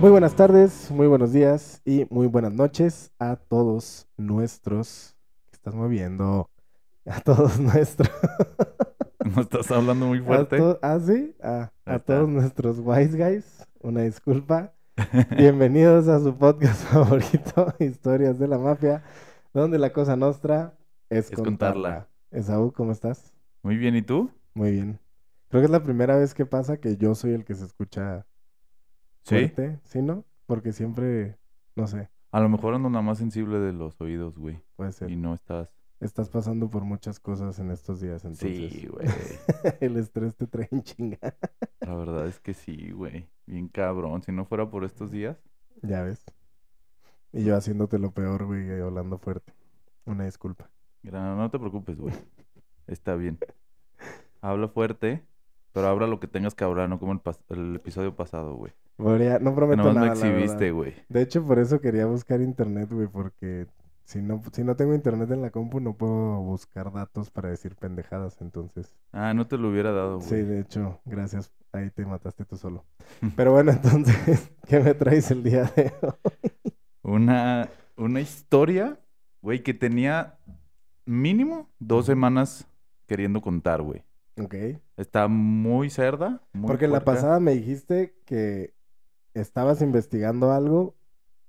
Muy buenas tardes, muy buenos días y muy buenas noches a todos nuestros. ¿Qué estás moviendo? A todos nuestros. ¿No estás hablando muy fuerte? ¿Ah, sí? A todos nuestros wise guys. Una disculpa. Bienvenidos a su podcast favorito, Historias de la Mafia, donde la cosa nostra es, Es contarla. Esaú, ¿cómo estás? Muy bien, ¿y tú? Muy bien. Creo que es la primera vez que pasa que yo soy el que se escucha. Fuerte, ¿sí, no? Porque siempre, no sé, A lo mejor ando nada más sensible de los oídos, güey. puede ser. Y no estás. Estás pasando por muchas cosas en estos días, entonces. Sí, güey. El estrés te trae en chinga. La verdad es que sí, güey. Bien cabrón. Si no fuera por estos días. Ya ves. Y yo haciéndote lo peor, güey, hablando fuerte. Una disculpa. Mira, no te preocupes, güey. Está bien. Habla fuerte, pero habla lo que tengas que hablar, no como el, pas- el episodio pasado, güey. Podría- no prometo nomás me nada, la exhibiste, güey. De hecho, por eso quería buscar internet, güey, porque si no, si no tengo internet en la compu, no puedo buscar datos para decir pendejadas, entonces. Ah, no te lo hubiera dado, Sí, güey. de hecho, gracias. Ahí te mataste tú solo. Pero bueno, entonces, ¿qué me traes el día de hoy? Una, una historia, güey, que tenía mínimo dos semanas queriendo contar, güey. Ok. Está muy cerda. Muy Porque la puerca. pasada me dijiste que estabas investigando algo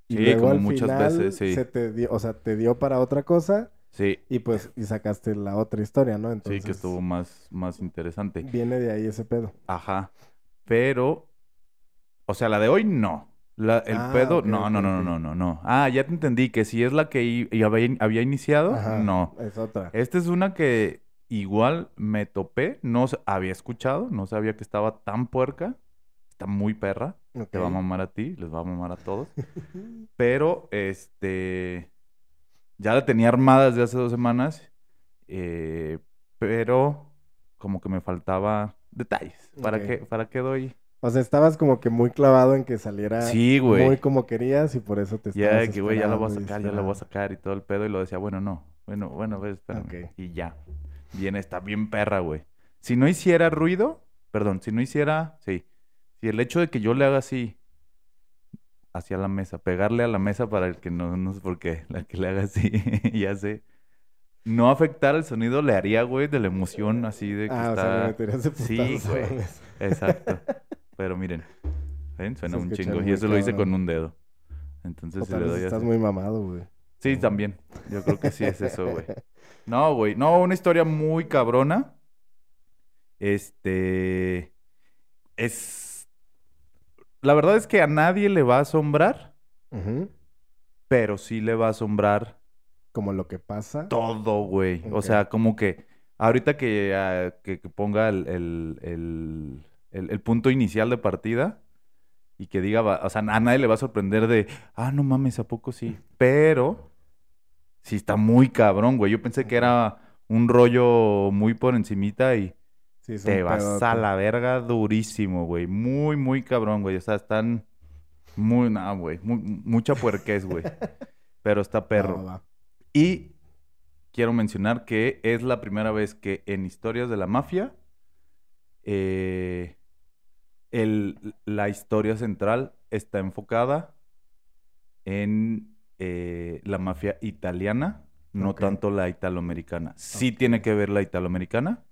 y Sí, luego como al muchas final veces, sí. se te dio, o sea, te dio para otra cosa Sí, y pues y sacaste la otra historia, ¿no? sí, Entonces que estuvo más, más interesante. viene de ahí ese pedo. Ajá. Pero, o sea, la de hoy no. La, el Ah, pedo, no, no, no, no, no, no. Ah, ya te entendí, que si es la que había, había iniciado, Ajá, no. Es otra. Esta es una que igual me topé, no había escuchado, no sabía que estaba tan puerca. Está muy perra. Te va a mamar a ti, les va a mamar a todos. Pero, este, ya la tenía armada desde hace dos semanas, eh, pero como que me faltaba detalles. ¿Para Ok. qué, para qué doy? O sea, estabas como que muy clavado en que saliera Sí, güey. muy como querías y por eso te Ya estabas de que, güey, ya la voy a sacar, ya la voy a esperando. sacar y todo el pedo. Y lo decía, bueno, no. Bueno, bueno, a ver, espérame. Ok. Y ya. Bien, está bien perra, güey. Si no hiciera ruido, perdón, si no hiciera, sí. Si el hecho de que yo le haga así hacia la mesa, pegarle a la mesa para el que no, no sé por qué, la que le haga así, ya sé. No afectar el sonido le haría, güey, de la emoción así de que Ah, o está... sea, me de Sí, güey. Exacto. Pero miren, ¿ven? Suena un chingo. Y eso lo hice con un dedo. Entonces, O si tal le doy estás así- muy mamado, güey. Sí, también. Yo creo que sí es eso, güey. No, güey. No, una historia muy cabrona. Este. Es. La verdad es que a nadie le va a asombrar, pero sí le va a asombrar Como lo que pasa. todo, güey. O sea, como que. Ahorita que, ah, que, que ponga el, el, el- el- el punto inicial de partida y que diga, va- o sea, a nadie le va a sorprender de, ah, no mames, ¿a poco sí? Pero sí está muy cabrón, güey. Yo pensé que era un rollo muy por encimita y Sí, te vas a la verga durísimo, güey. Muy, muy cabrón, güey. O sea, están muy, no, güey. mu- mucha puerquez, güey. Pero está perro. Y quiero mencionar que es la primera vez que en Historias de la Mafia eh, el- la historia central está enfocada en eh, la mafia italiana, no tanto la italoamericana. Sí tiene que ver la italoamericana,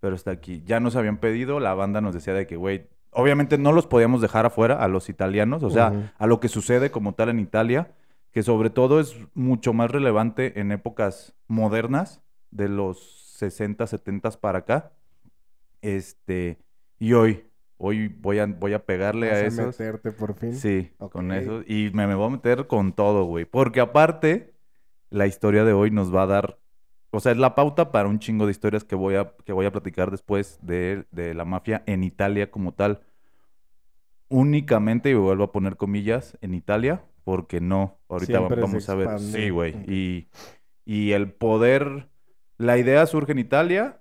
pero está aquí. Ya nos habían pedido, la banda nos decía de que, güey, obviamente no los podíamos dejar afuera a los italianos, o sea, Ujú. a lo que sucede como tal en Italia, que sobre todo es mucho más relevante en épocas modernas, de los 60, 70 para acá. Este, y hoy, hoy voy a, voy a pegarle a Vas a esos. meterte por fin. Sí, con Ok. eso. Y me, me voy a meter con todo, güey. Porque aparte, la historia de hoy nos va a dar. O sea, es la pauta para un chingo de historias que voy a, que voy a platicar después de, de la mafia en Italia como tal. Únicamente, y vuelvo a poner comillas, en Italia, porque no. Ahorita Siempre vamos a ver. Sí, güey. Y, y el poder. La idea surge en Italia,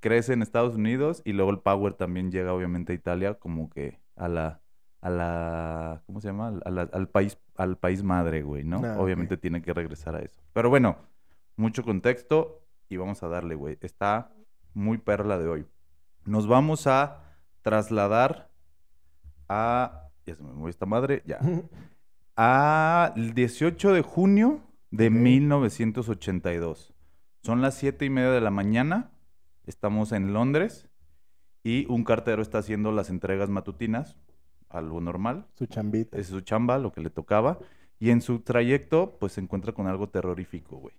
crece en Estados Unidos y luego el power también llega obviamente a Italia como que a la a la ¿cómo se llama? A la- al país al país madre, güey, ¿no? Ah. Obviamente tiene que regresar a eso. Pero bueno, mucho contexto y vamos a darle, güey. Está muy perla de hoy. Nos vamos a trasladar a ya se me movió esta madre, ya. Al 18 de junio de Ok. 1982. Son las siete y media de la mañana. Estamos en Londres y un cartero está haciendo las entregas matutinas, algo normal. Su chambita. Es su chamba, lo que le tocaba. Y en su trayecto, pues se encuentra con algo terrorífico, güey.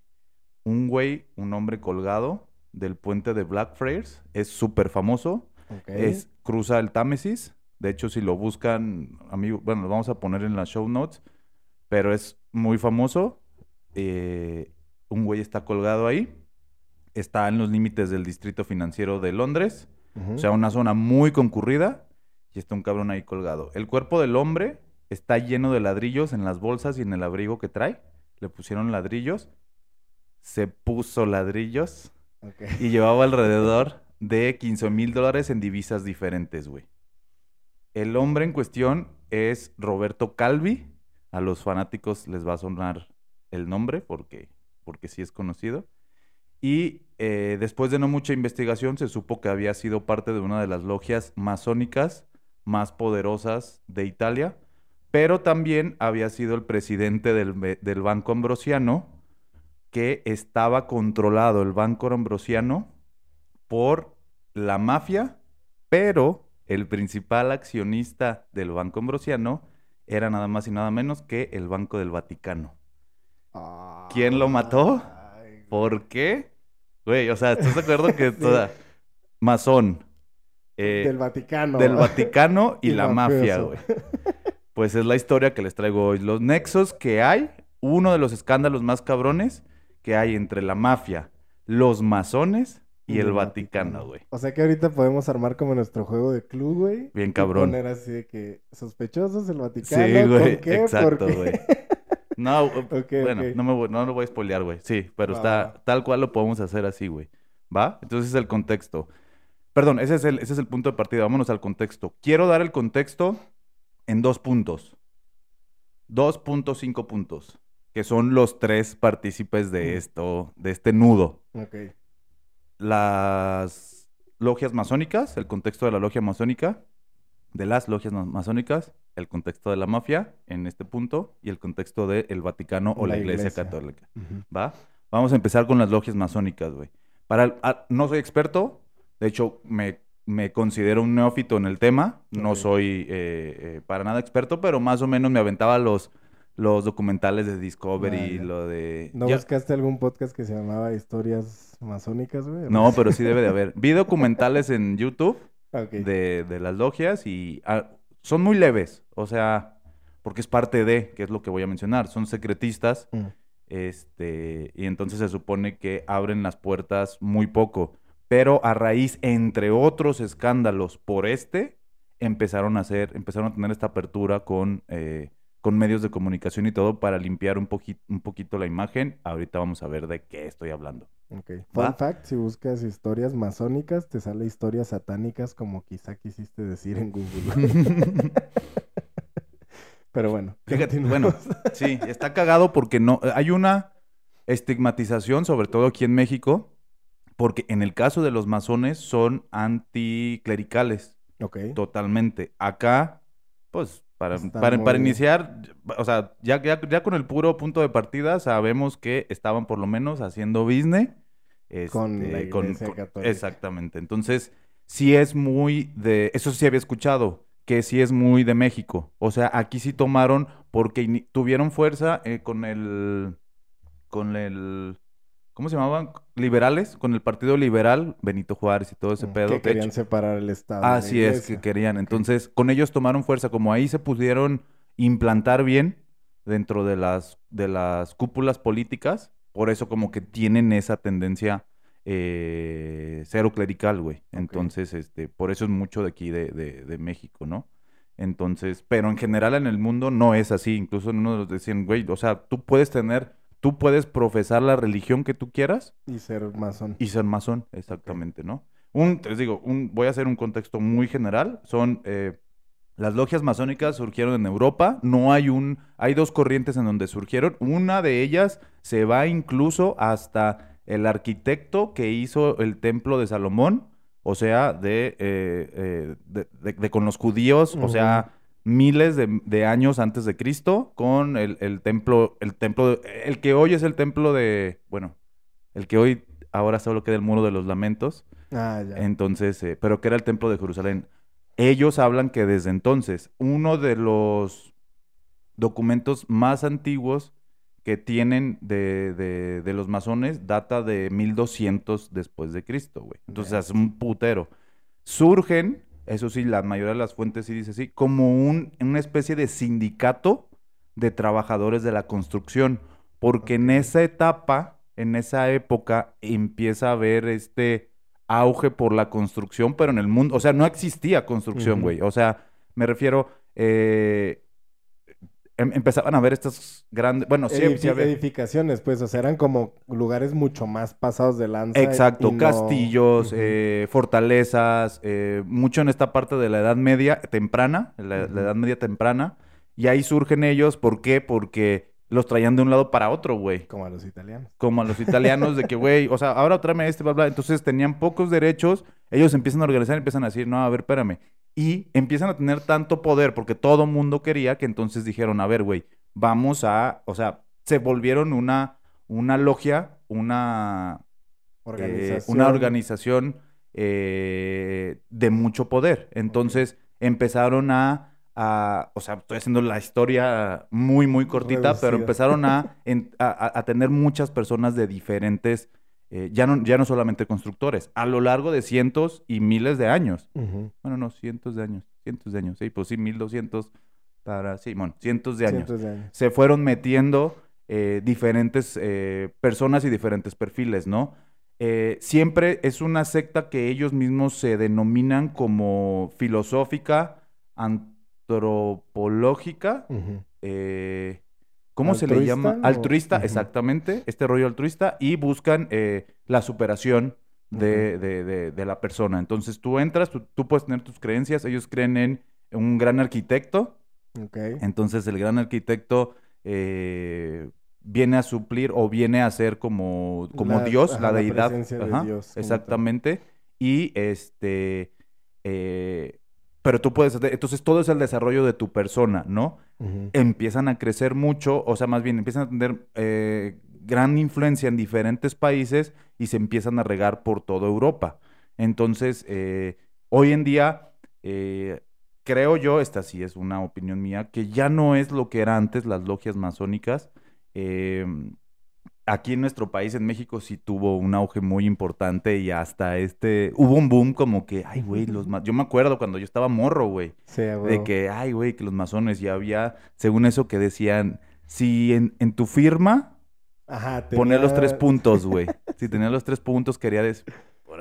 Un güey, un hombre colgado del puente de Blackfriars. Es súper famoso. Es, cruza el Támesis. De hecho, si lo buscan, amigo, bueno, lo vamos a poner en las show notes. Pero es muy famoso. Eh, un güey está colgado ahí. Está en los límites del distrito financiero de Londres. O sea, una zona muy concurrida y está un cabrón ahí colgado. El cuerpo del hombre está lleno de ladrillos en las bolsas y en el abrigo que trae. Le pusieron ladrillos. Se puso ladrillos y llevaba alrededor de 15 mil dólares en divisas diferentes, güey. El hombre en cuestión es Roberto Calvi. A los fanáticos les va a sonar el nombre porque, porque sí es conocido. Y eh, después de no mucha investigación se supo que había sido parte de una de las logias masónicas más poderosas de Italia, pero también había sido el presidente del, del Banco Ambrosiano, que estaba controlado el Banco Ambrosiano por la mafia, pero el principal accionista del Banco Ambrosiano era nada más y nada menos que el Banco del Vaticano. ¿Quién lo mató? Ay. ¿Por qué? Güey, o sea, ¿estás de acuerdo que toda masón eh, Del Vaticano. del Vaticano y, Y la mafia, güey? Pues es la historia que les traigo hoy. Los nexos que hay, uno de los escándalos más cabrones que hay entre la mafia, los masones y el Vaticano, güey. O sea que ahorita podemos armar como nuestro juego de club, güey. Bien y cabrón. poner así de que sospechosos el Vaticano. Sí, güey, exacto, güey. No, Ok, bueno. No, me voy, no lo voy a spoilear, güey. Sí, pero está tal cual lo podemos hacer así, güey. ¿Va? Entonces el contexto. Perdón, ese es el, ese es el punto de partida. Vámonos al contexto. Quiero dar el contexto en dos puntos. 2.5 puntos. Que son los tres partícipes de Mm. esto, de este nudo. Las logias masónicas, el contexto de la logia masónica, de las logias ma- masónicas, el contexto de la mafia en este punto y el contexto del Vaticano o la, La Iglesia, iglesia. Católica. ¿Va? Vamos a empezar con las logias masónicas, güey. Para ah, no soy experto, de hecho me, me considero un neófito en el tema, no soy eh, eh, para nada experto, pero más o menos me aventaba los, los documentales de Discovery, Ah, lo de... ¿No ya- buscaste algún podcast que se llamaba Historias Masónicas, güey? No, pero sí debe de haber. Vi documentales en YouTube de, de las logias y ah, son muy leves, o sea, porque es parte de, que es lo que voy a mencionar, son secretistas, Mm. este, y entonces se supone que abren las puertas muy poco, pero a raíz, entre otros escándalos por este, empezaron a hacer, empezaron a tener esta apertura con, eh, con medios de comunicación y todo para limpiar un, poqui- un poquito la imagen. Ahorita vamos a ver de qué estoy hablando. Ok. Fun fact, si buscas historias masónicas, te sale historias satánicas como quizá quisiste decir en Google. Pero bueno. Fíjate, bueno, sí, está cagado porque no, hay una estigmatización, sobre todo aquí en México, porque en el caso de los masones son anticlericales, Ok. totalmente. Acá, pues, para, para, para iniciar, o sea, ya, ya, ya con el puro punto de partida sabemos que estaban por lo menos haciendo business. Con la este, con- Iglesia con-. Exactamente. Entonces, sí es muy de, eso sí había escuchado, que sí es muy de México. O sea, aquí sí tomaron porque tuvieron fuerza eh, con el, con el, ¿cómo se llamaban? Liberales, con el Partido Liberal, Benito Juárez y todo ese Mm, pedo. Que querían separar el Estado. Así es, que querían. Entonces, con ellos tomaron fuerza. Como ahí se pudieron implantar bien dentro de las, de las cúpulas políticas, por eso como que tienen esa tendencia eh, cero clerical, güey. Entonces, este, por eso es mucho de aquí, de, de, de México, ¿no? Entonces, pero en general en el mundo no es así. Incluso uno de los decían, güey, o sea, tú puedes tener, tú puedes profesar la religión que tú quieras Y ser masón. y ser masón, exactamente, ¿no? Un, les digo, un, voy a hacer un contexto muy general. Son eh, las logias masónicas surgieron en Europa. No hay un, hay dos corrientes en donde surgieron. Una de ellas se va incluso hasta el arquitecto que hizo el templo de Salomón, o sea, de, eh, eh, de, de- de con los judíos, o sea, miles de, de años antes de Cristo con el, el templo, el templo, el que hoy es el templo de, bueno, el que hoy ahora solo queda el muro de los lamentos. Ah, ya. Entonces, eh, pero que era el templo de Jerusalén. Ellos hablan que desde entonces, uno de los documentos más antiguos que tienen de, de- de los masones data de 1200 después de Cristo, güey. Entonces, es un putero. Surgen, eso sí, la mayoría de las fuentes sí dice así, como un, una especie de sindicato de trabajadores de la construcción, porque en esa etapa, en esa época, empieza a haber este auge por la construcción, pero en el mundo, o sea, no existía construcción, güey. O sea, me refiero, eh, em- empezaban a ver estas grandes, bueno, sí, sí había- edificaciones, pues, o sea, eran como lugares mucho más pasados de lanza. Exacto, y castillos, eh, fortalezas, eh, mucho en esta parte de la Edad Media temprana, la. Edad Media temprana, y ahí surgen ellos, ¿por qué? Porque los traían de un lado para otro, güey. Como a los italianos. Como a los italianos de que, güey, o sea, ahora tráeme este, bla, bla. Entonces tenían pocos derechos, ellos empiezan a organizar, empiezan a decir, no, a ver, espérame. Y empiezan a tener tanto poder porque todo mundo quería que entonces dijeron, a ver, güey, vamos a, o sea, se volvieron una, una logia, una, eh, Organización. una organización eh, de mucho poder. Entonces empezaron a, a- o sea, estoy haciendo la historia muy, muy cortita, pero empezaron a, en- a- a- a tener muchas personas de diferentes, eh, ya, no, ya no solamente constructores, a lo largo de cientos y miles de años. Bueno, no, cientos de años, cientos de años, sí, pues sí, 1200 para, sí, bueno, cientos de años Cientos de años. se fueron metiendo eh, diferentes eh, personas y diferentes perfiles, ¿no? Siempre es una secta que ellos mismos se denominan como filosófica, antropológica, eh, ¿cómo se le llama? ¿Altruista o- Altruista, Ujú. exactamente, este rollo altruista, y buscan eh, la superación de, de- de- de la persona. Entonces tú entras, tú, tú puedes tener tus creencias, ellos creen en un gran arquitecto, Ok. entonces el gran arquitecto eh, viene a suplir o viene a ser como, como La- Dios, ajá, la la deidad. presencia de Ajá, Dios como tal. exactamente. Y este, eh, pero tú puedes, hacer- entonces todo es el desarrollo de tu persona, ¿no? Empiezan a crecer mucho, o sea, más bien empiezan a tener eh, gran influencia en diferentes países y se empiezan a regar por toda Europa. Entonces, eh, hoy en día, eh, creo yo, esta sí es una opinión mía, que ya no es lo que era antes las logias masónicas. Aquí en nuestro país, en México, sí tuvo un auge muy importante y hasta este, hubo un boom como que, ay, güey, los ma-". Yo me acuerdo cuando yo estaba morro, güey. Sí, De que, ay, güey, que los masones ya había, según eso que decían, si en, en tu firma Ajá, poner los tres tenía- puntos, güey. Si tenía los tres puntos, quería decir,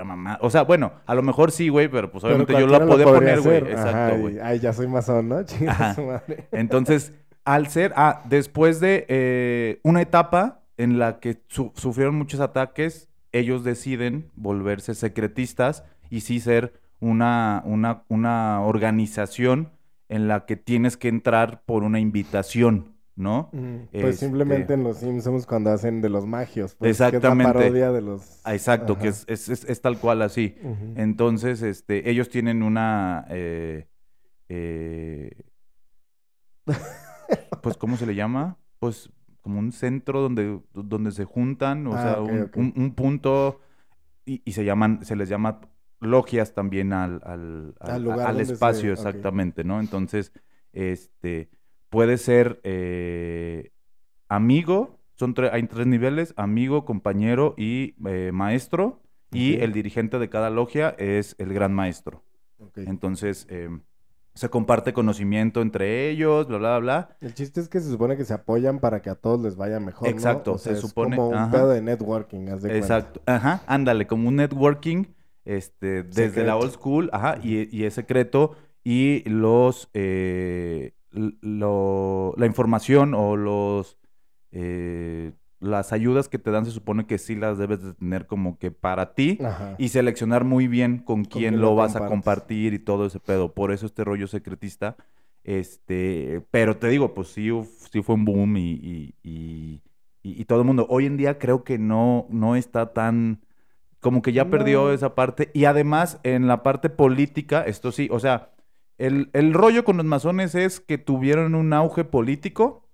mamá. O sea, bueno, a lo mejor sí, güey, pero pues Pero obviamente yo lo podía poner, güey. Exacto, güey. Ay, ya soy masón, ¿no? Chinga Ajá. su madre. Entonces, al ser, ah, después de eh, una etapa en la que su- sufrieron muchos ataques, ellos deciden volverse secretistas y sí ser una, una, una organización en la que tienes que entrar por una invitación, ¿no? Mm, Pues Este- simplemente en los Simpsons cuando hacen de los magios. Pues, Exactamente. Que es la parodia de los... Ah, Exacto, que Ajá. es, es, es- es tal cual así. Entonces, este, ellos tienen una, eh, eh, pues, ¿cómo se le llama? Pues, como un centro donde, donde se juntan, o Ah, sea, un, un- un punto, y, y se llaman, se les llama logias también al, al, Al al- se- espacio, exactamente, ¿no? Entonces, este, puede ser eh, amigo, son tre- hay tres niveles, amigo, compañero y eh, maestro, y el dirigente de cada logia es el gran maestro. Entonces, em, se comparte conocimiento entre ellos, bla, bla, bla. El chiste es que se supone que se apoyan para que a todos les vaya mejor, ¿no? Exacto, O sea, se es supone- como un ajá. pedo de networking, haz de cuenta. Exacto. Ajá, ándale, como un networking, este, desde la old school, ajá, y, y es secreto, y los, eh, lo- la información o los, eh, las ayudas que te dan se supone que sí las debes de tener como que para ti Ajá. y seleccionar muy bien con quién quién lo lo vas a compartir y todo ese pedo. Por eso este rollo secretista. Este, pero te digo, pues sí, uf- sí fue un boom y, y, y- todo el mundo. Hoy en día creo que no, no está tan, como que ya perdió esa parte. Y además, en la parte política, esto sí, o sea, el, el rollo con los masones es que tuvieron un auge político,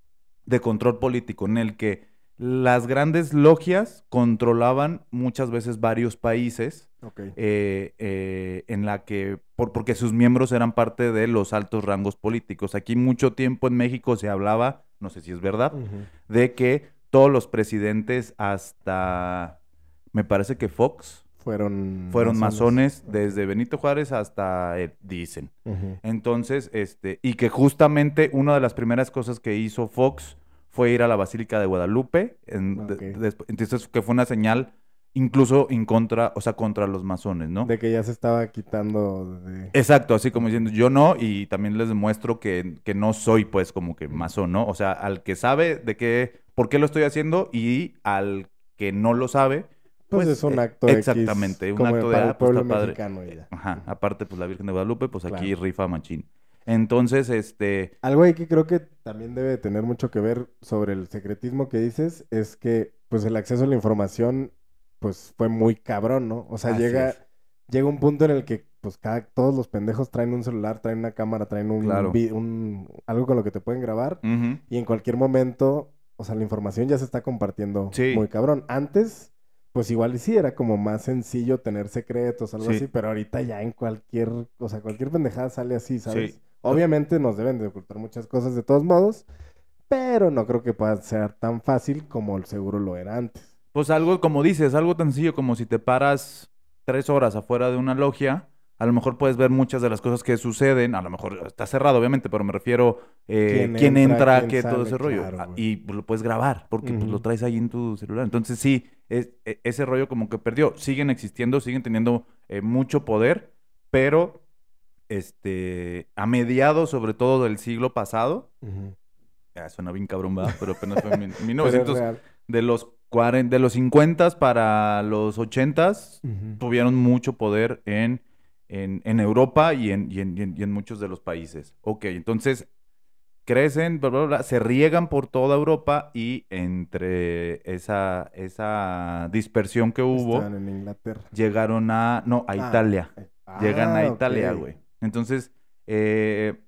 de control político, en el que las grandes logias controlaban muchas veces varios países, eh, eh, en la que, por, porque sus miembros eran parte de los altos rangos políticos. Aquí mucho tiempo en México se hablaba, no sé si es verdad, de que todos los presidentes hasta, me parece que Fox, Fueron fueron masones. desde Benito Juárez hasta, dicen. Entonces, este, y que justamente una de las primeras cosas que hizo Fox fue ir a la Basílica de Guadalupe. en- de- Ok. desp- entonces, que fue una señal incluso en contra, o sea, contra los masones, ¿no? De que ya se estaba quitando de... Exacto, así como diciendo, yo no, y también les demuestro que, que no soy, pues, como que masón, ¿no? O sea, al que sabe de qué, por qué lo estoy haciendo y al que no lo sabe, Pues, pues, es un eh, acto X, exactamente, un como acto de, para ah, el pues, está pueblo padre. mexicano y ya. Ajá, aparte, pues, la Virgen de Guadalupe, pues, aquí rifa machín. Entonces, este... Algo ahí que creo que también debe tener mucho que ver sobre el secretismo que dices es que pues el acceso a la información pues fue muy cabrón, ¿no? O sea, Así llega es. llega un punto en el que pues cada todos los pendejos traen un celular, traen una cámara, traen un, Claro. vi- un algo con lo que te pueden grabar y en cualquier momento, o sea, la información ya se está compartiendo Sí. muy cabrón. Antes pues igual sí era como más sencillo tener secretos, algo Sí. así, pero ahorita ya en cualquier, o sea, cualquier pendejada sale así, ¿sabes? Sí. Obviamente nos deben de ocultar muchas cosas de todos modos, pero no creo que pueda ser tan fácil como el seguro lo era antes. Pues algo, como dices, algo tan sencillo como si te paras tres horas afuera de una logia, a lo mejor puedes ver muchas de las cosas que suceden, a lo mejor está cerrado, obviamente, pero me refiero eh, ¿Quién quién, entra, quién qué todo ese rollo. Claro, Ah, y pues, lo puedes grabar, porque pues, lo traes ahí en tu celular. Entonces sí, es, e- ese rollo como que perdió. Siguen existiendo, siguen teniendo eh, mucho poder, pero este, a mediados sobre todo del siglo pasado, ah, suena bien cabrón. Pero apenas fue en mil- Pero es 1900, real. de los 40, de los 50 para los 80 Ujú. tuvieron mucho poder en, en, en Europa y en, y, en, y en- y en muchos de los países. Ok, entonces crecen, bla, bla, bla, se riegan por toda Europa y entre esa, esa dispersión que hubo, Estaban en Inglaterra. llegaron a, no, a Ah, Italia. eh, Llegan a ah, Italia, güey. Entonces, eh,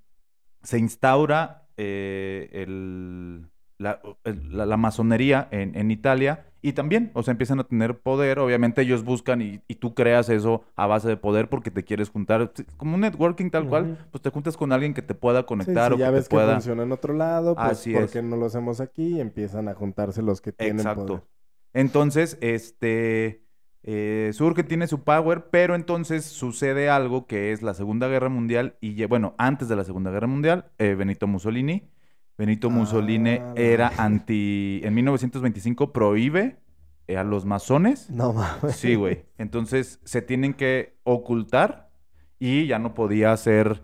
se instaura eh, el, la, el- la- la masonería en, en Italia y también, o sea, empiezan a tener poder. Obviamente ellos buscan y, y tú creas eso a base de poder porque te quieres juntar, sí, como un networking tal cual, pues te juntas con alguien que te pueda Sí, conectar si o ya que ves te que pueda... funciona en otro lado, pues Así ¿por es. qué no lo hacemos aquí? Y empiezan a juntarse los que tienen Exacto. poder. Entonces, este, eh, surge, tiene su power, pero entonces sucede algo que es la Segunda Guerra Mundial y, bueno, antes de la Segunda Guerra Mundial, eh, Benito Mussolini. Benito Mussolini Ah, era anti, en 1925 prohíbe eh, a los masones. No mames. Sí, güey. Entonces se tienen que ocultar y ya no podía ser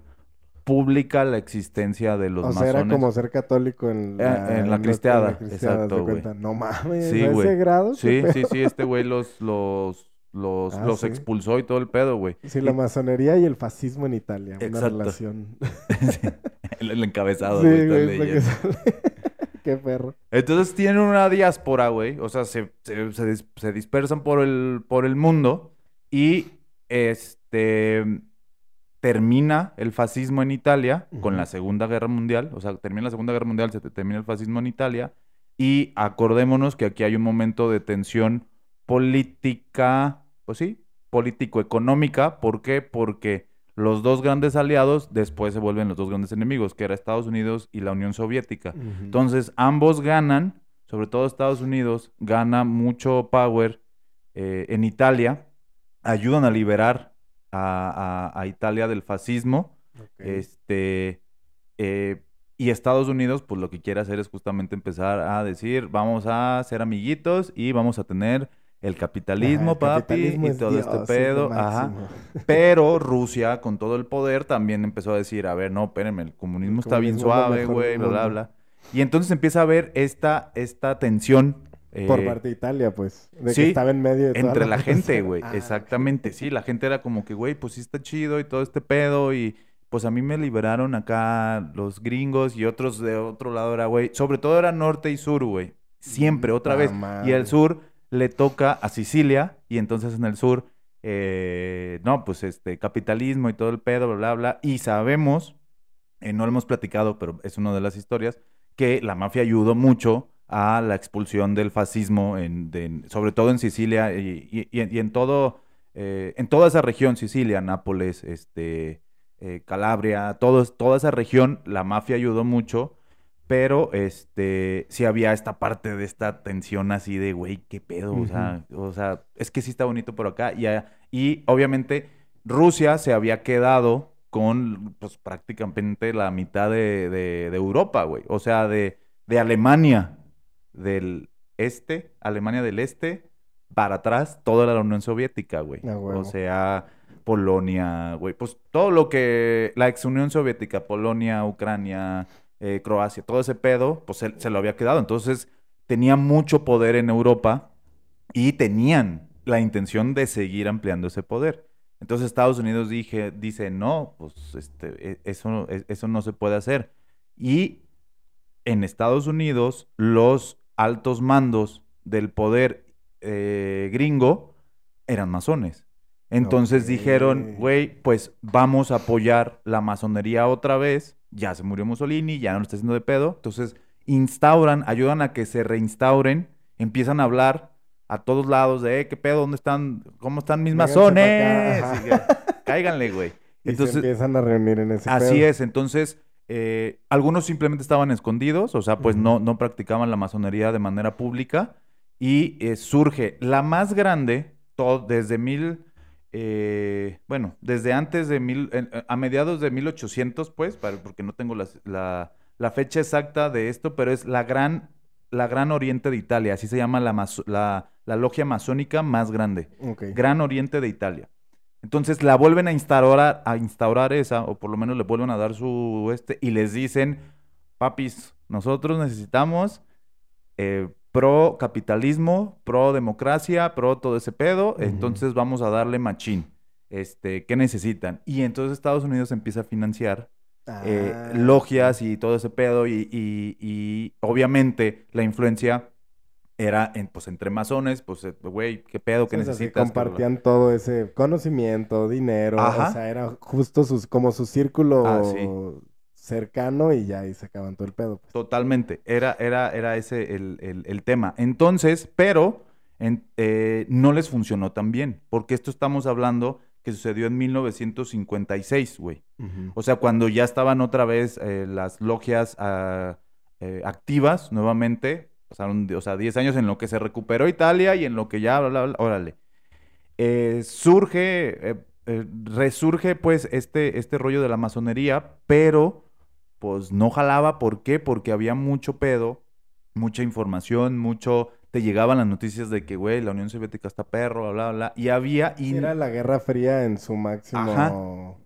pública la existencia de los o sea, masones. era como ser católico en Eh, la, en la los- cristiada, exacto, ¿haz de güey. No mames, Sí, a ese grado. Sí, ¿Qué sí, sí, este güey los, los, los, Ah, los sí. expulsó y todo el pedo, güey. Sí, la masonería y el fascismo en Italia, una relación. Sí, el, el encabezado, sí, güey, güey. Qué perro. Entonces tienen una diáspora, güey. O sea, se, se, se dis- se dispersan por el, por el mundo y este termina el fascismo en Italia con la. Segunda Guerra Mundial. O sea, termina la Segunda Guerra Mundial, se te- termina el fascismo en Italia. Y acordémonos que aquí hay un momento de tensión política, pues sí, político-económica. ¿Por qué? Porque los dos grandes aliados después se vuelven los dos grandes enemigos, que era Estados Unidos y la Unión Soviética. Entonces, ambos ganan, sobre todo Estados Unidos, gana mucho power eh, en Italia, ayudan a liberar a, a- a Italia del fascismo, este, eh, y Estados Unidos, pues lo que quiere hacer es justamente empezar a decir, vamos a ser amiguitos y vamos a tener el capitalismo, el papi, capitalismo y es todo Dios, este es pedo, ajá. Pero Rusia, con todo el poder, también empezó a decir, a ver, no, espérenme, el comunismo El está bien suave, güey, bla, bla, bla. Y entonces empieza a haber esta, esta tensión. Por eh, parte de Italia, pues. De sí, que estaba en medio de toda entre la gente, güey. Ah, Exactamente, sí, la gente era como que, güey, pues sí está chido y todo este pedo y pues a mí me liberaron acá los gringos y otros de otro lado era, güey, sobre todo era norte y sur, güey. Siempre, otra Puta vez. Y el sur le toca a Sicilia y entonces en el sur eh, no, pues este, capitalismo y todo el pedo, bla, bla, bla. Y sabemos, eh, no lo hemos platicado, pero es una de las historias, que la mafia ayudó mucho a la expulsión del fascismo, en, de- sobre todo en Sicilia y, y- y- y en todo, eh, en toda esa región, Sicilia, Nápoles, este, eh, Calabria, todo, toda esa región, la mafia ayudó mucho, pero este, sí había esta parte de esta tensión así de, güey, qué pedo, o sea, o sea, es que sí está bonito por acá, y, obviamente Rusia se había quedado con, pues, prácticamente la mitad de, de- de Europa, güey, o sea, de, de Alemania del este, Alemania del este, para atrás, toda la Unión Soviética, güey. O sea, Polonia, güey, pues todo lo que la ex Unión Soviética, Polonia, Ucrania, eh, Croacia, todo ese pedo, pues se, se lo había quedado. Entonces, tenía mucho poder en Europa y tenían la intención de seguir ampliando ese poder. Entonces Estados Unidos dije, dice, no, pues este, e- eso, e- eso no se puede hacer. Y en Estados Unidos, los altos mandos del poder eh, gringo eran masones. Entonces dijeron, güey, pues vamos a apoyar la masonería otra vez. Ya se murió Mussolini, ya no lo está haciendo de pedo. Entonces instauran, ayudan a que se reinstauren, empiezan a hablar a todos lados de, eh, ¿qué pedo? ¿Dónde están? ¿Cómo están mis masones? Y que, Cáiganle, güey. Y Entonces, se empiezan a reunir en ese Así pedo. es, entonces eh, algunos simplemente estaban escondidos, o sea, pues no, no practicaban la masonería de manera pública y eh, surge la más grande, todo, desde mil, eh, bueno, desde antes de mil, eh, a mediados de 1800, pues, para- porque no tengo la, la fecha exacta de esto, pero es la gran, la gran Oriente de Italia, así se llama la, la, la logia masónica más grande. Gran Oriente de Italia. Entonces la vuelven a instaurar, a instaurar esa, o por lo menos le vuelven a dar su este, y les dicen, papis, nosotros necesitamos eh, pro capitalismo, pro democracia, pro todo ese pedo, entonces vamos a darle machín. Este, ¿qué necesitan? Y entonces Estados Unidos empieza a financiar eh, Ah, logias y todo ese pedo y, y- y obviamente la influencia era en, pues entre masones, pues eh, güey, ¿qué pedo? ¿Qué Sí, o sea, sí, necesitas? compartían todo ese conocimiento, dinero, Ajá. o sea, era justo sus, como su círculo Ah, sí. cercano y ya ahí se acaban todo el pedo. pues. Totalmente, era, era, era ese el, el- el tema. Entonces, pero en- eh, no les funcionó tan bien, porque esto estamos hablando que sucedió en 1956, güey. Ujú. O sea, cuando ya estaban otra vez eh, las logias ah, eh, activas nuevamente, pasaron, o sea, 10 años en lo que se recuperó Italia y en lo que ya, bla, bla, bla, órale. Eh, surge, eh, eh, resurge pues este, este rollo de la masonería, pero pues no jalaba. ¿Por qué? Porque había mucho pedo, mucha información, mucho... Te llegaban las noticias de que, güey, la Unión Soviética está perro, bla, bla, bla. Y había... Y, Era la Guerra Fría en su máximo... Ajá.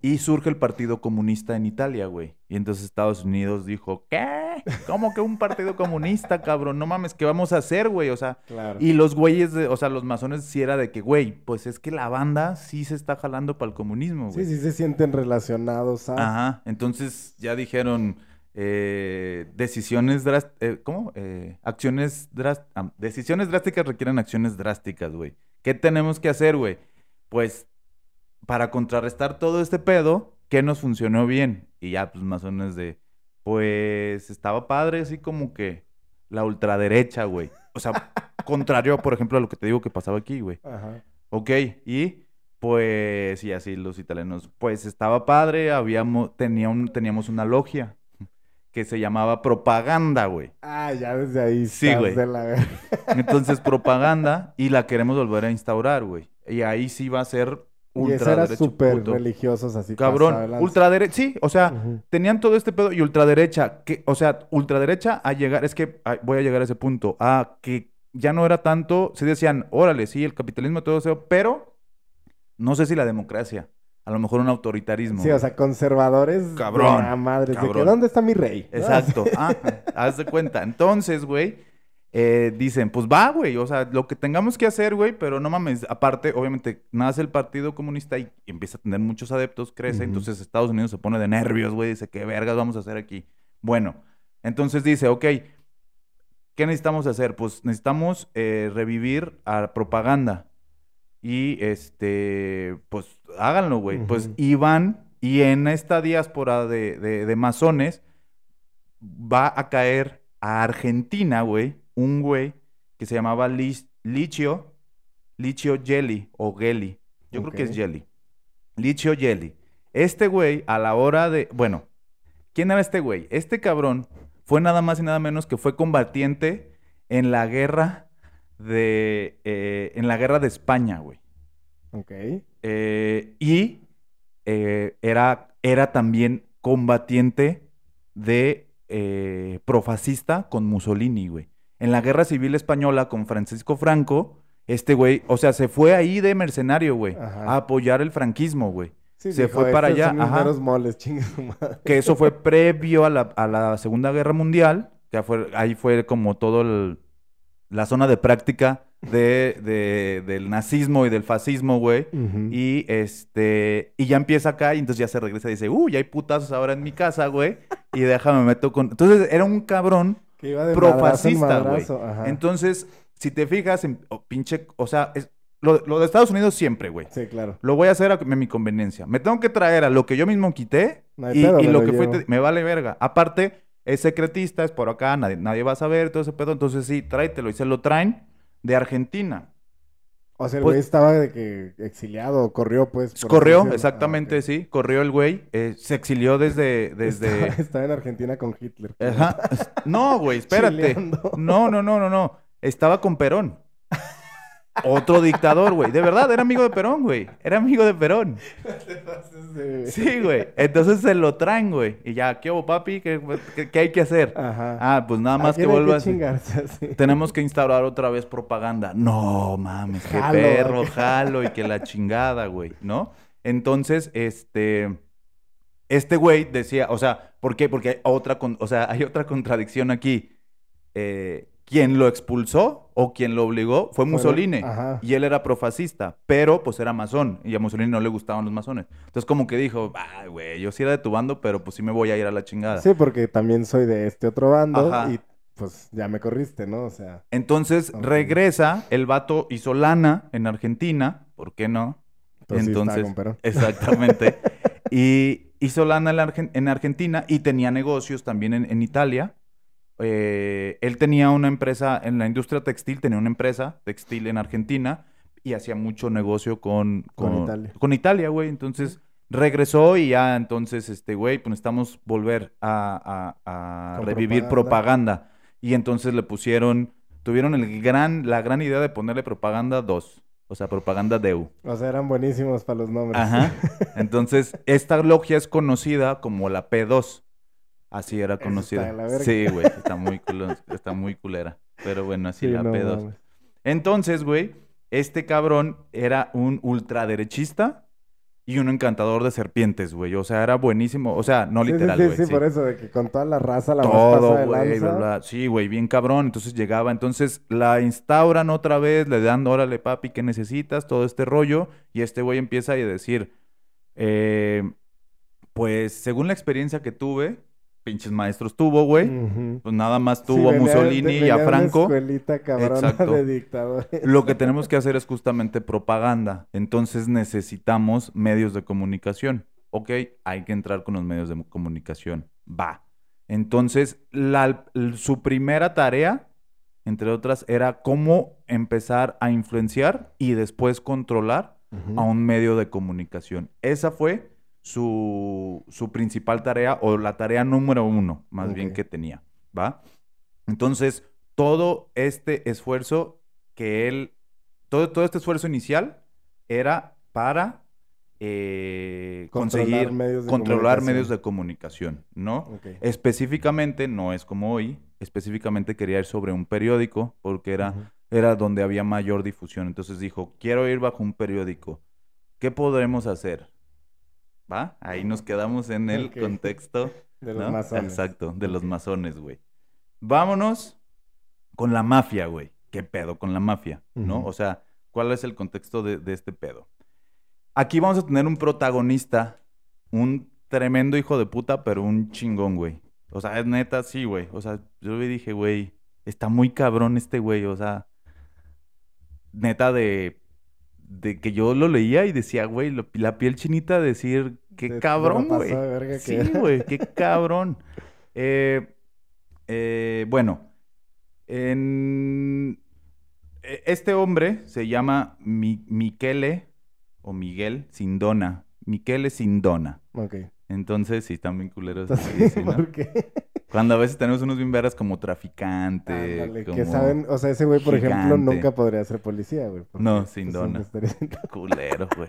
y surge el Partido Comunista en Italia, güey. Y entonces Estados Unidos dijo, ¿qué? ¿Cómo que un partido comunista, cabrón? No mames, ¿qué vamos a hacer, güey? O sea, Claro. y los güeyes, de- o sea, los masones sí era de que, güey, pues es que la banda sí se está jalando para el comunismo, güey. Sí, sí se sienten relacionados a... Ajá, entonces ya dijeron eh, decisiones drásticas, ¿cómo? Eh, acciones drásticas, decisiones drásticas requieren acciones drásticas, güey. ¿Qué tenemos que hacer, güey? Pues para contrarrestar todo este pedo, ¿qué nos funcionó bien? Y ya, pues masones de, pues estaba padre, así como que la ultraderecha, güey. O sea, contrario, por ejemplo, a lo que te digo que pasaba aquí, güey. Ajá. Ok, y pues, y así los italianos, pues estaba padre, habíamos, tenía un- teníamos una logia que se llamaba propaganda, güey. Ah, ya desde ahí Sí, estás güey. de la verga. Entonces, propaganda, y la queremos volver a instaurar, güey. Y ahí sí va a ser ultraderecho súper religiosos así. Cabrón, ultraderecha, sí, o sea, tenían todo este pedo y ultraderecha, que, o sea, ultraderecha a llegar, es que voy a llegar a ese punto, a que ya no era tanto, se decían, órale, sí, el capitalismo, todo eso, pero no sé si la democracia, a lo mejor un autoritarismo. Sí, o sea, conservadores. Cabrón, madre. De que, cabrón. ¿dónde está mi rey? Exacto, ah, haz de cuenta. Entonces, güey, eh, dicen, pues va, güey, o sea, lo que tengamos que hacer, güey, pero no mames, aparte, obviamente, nace el Partido Comunista y empieza a tener muchos adeptos, crece, entonces Estados Unidos se pone de nervios, güey, dice, ¿qué vergas vamos a hacer aquí? Bueno, entonces dice, ok, ¿qué necesitamos hacer? Pues necesitamos eh, revivir a propaganda. Y este, pues háganlo, güey. Pues iban y en esta diáspora de, de, de masones va a caer a Argentina, güey, un güey que se llamaba Licio, Licio Gelli o Gelli. Yo creo que es Ok. Gelli. Licio Gelli. Este güey, a la hora de. Bueno, ¿quién era este güey? Este cabrón fue nada más y nada menos que fue combatiente en la guerra de. eh, en la guerra de España, güey. Ok. Eh, y eh, era, era también combatiente de eh, profascista con Mussolini, güey. En la guerra civil española con Francisco Franco, este güey, o sea, se fue ahí de mercenario, güey, a apoyar el franquismo, güey. Sí, Se dijo, fue para "Estos allá, son ajá. moles, madre. Que eso fue previo a la, a la Segunda Guerra Mundial, que fue, ahí fue como todo el- la zona de práctica de, de- del nazismo y del fascismo, güey. Y este, y ya empieza acá y entonces ya se regresa y dice, uy, ya hay putazos ahora en mi casa, güey. Y déjame meto con. Entonces era un cabrón. Que iba de profascista, güey. Entonces, si te fijas, en, oh, pinche, o sea, es- lo, lo de Estados Unidos siempre, güey. Sí, claro. Lo voy a hacer a mi conveniencia. Me tengo que traer a lo que yo mismo quité No y, pedo, y me lo lo que fue, te- me vale verga. Aparte, es secretista, es por acá, nadie, nadie va a saber todo ese pedo. Entonces sí, tráetelo. Y se lo traen de Argentina. O sea, el Pues- güey estaba de que exiliado, corrió, pues. por Corrió, exactamente, Ah, ok. sí. Corrió el güey. eh, se exilió desde... desde... Estaba, estaba en Argentina con Hitler. Ajá. No, güey, espérate. Chileando. No, no, no, no, no. Estaba con Perón. Otro dictador, güey. De verdad, era amigo de Perón, güey. Era amigo de Perón. Sí, güey. Entonces se lo traen, güey. Y ya, ¿qué hubo, papi? ¿Qué, qué- qué hay que hacer? Ajá. Ah, pues nada ¿A más que chingarse así? Tenemos que instaurar otra vez propaganda. No, mames, qué Jalo, perro, jalo y que la chingada, güey, ¿no? Entonces, este, este güey decía, o sea, ¿por qué? Porque hay otra, con- o sea, hay otra contradicción aquí. Eh, quien lo expulsó o quien lo obligó fue Mussolini. Y él era profascista, pero pues era masón. Y a Mussolini no le gustaban los masones. Entonces como que dijo, ay, güey, yo sí era de tu bando, pero pues sí me voy a ir a la chingada. Sí, porque también soy de este otro bando Ajá. y pues ya me corriste, ¿no? O sea, Entonces regresa, el vato hizo lana en Argentina, ¿por qué no? pues sí Entonces, con exactamente. y hizo lana en, la Argen- en Argentina y tenía negocios también en, en Italia. Eh, él tenía una empresa en la industria textil, tenía una empresa textil en Argentina y hacía mucho negocio con, Con Italia. Con Italia, güey. Entonces regresó y ya entonces, este, güey, pues necesitamos volver a, a- a Con revivir propaganda. propaganda. Y entonces le pusieron, tuvieron el gran, la gran idea de ponerle propaganda 2. O sea, propaganda DEU. O sea, eran buenísimos para los nombres. Ajá. Entonces, esta logia es conocida como la P2. Así era conocida. Sí, güey, está muy culo- está muy culera. Pero bueno, así Sí, la no P2. mames. Entonces, güey, este cabrón era un ultraderechista y un encantador de serpientes, güey. O sea, era buenísimo. O sea, no sí, literal, sí, sí, sí. por eso, de que con toda la raza la Todo, güey, bla, bla. Sí, güey, bien cabrón. Entonces llegaba, entonces la instauran otra vez, le dan, órale, papi, ¿qué necesitas? Todo este rollo. Y este güey empieza a decir, eh, pues, según la experiencia que tuve, pinches maestros tuvo, güey. Pues nada más Sí, tuvo a venía Mussolini y a una Franco. escuelita cabrona Exacto. de dictadores. Lo que tenemos que hacer es justamente propaganda. Entonces necesitamos medios de comunicación. Ok, hay que entrar con los medios de comunicación. Va. Entonces, la- su primera tarea, entre otras, era cómo empezar a influenciar y después controlar a un medio de comunicación. Esa fue su, su principal tarea o la tarea número uno, más bien que tenía, ¿va? Entonces, todo este esfuerzo que él, todo, todo este esfuerzo inicial era para eh, Controlar conseguir medios controlar medios de comunicación, ¿no? Específicamente, no es como hoy, específicamente quería ir sobre un periódico porque era era donde había mayor difusión. Entonces dijo, quiero ir bajo un periódico. ¿Qué podremos hacer? ¿Va? Ahí nos quedamos en el contexto. De los ¿no? masones. Exacto, de los masones, güey. Vámonos con la mafia, güey. ¿Qué pedo con la mafia? ¿No? O sea, ¿cuál es el contexto de, de este pedo? Aquí vamos a tener un protagonista, un tremendo hijo de puta, pero un chingón, güey. O sea, es neta, sí, güey. O sea, yo le dije, güey, está muy cabrón este güey. O sea, neta de, de que yo lo leía y decía, güey, lo- la piel chinita de decir, qué De- cabrón, güey. de Sí, güey, qué cabrón. Eh, eh, bueno, en... e- este hombre se llama Mi- Michele o Miguel Sindona. Michele Sindona. Ok. Entonces, sí, están bien culeros. ¿por qué? Cuando a veces tenemos unos bien veras como traficante, Ándale, como que saben, o sea, ese güey, por ejemplo, nunca podría ser policía, güey. No, pues, sin siempre dona. culero, güey.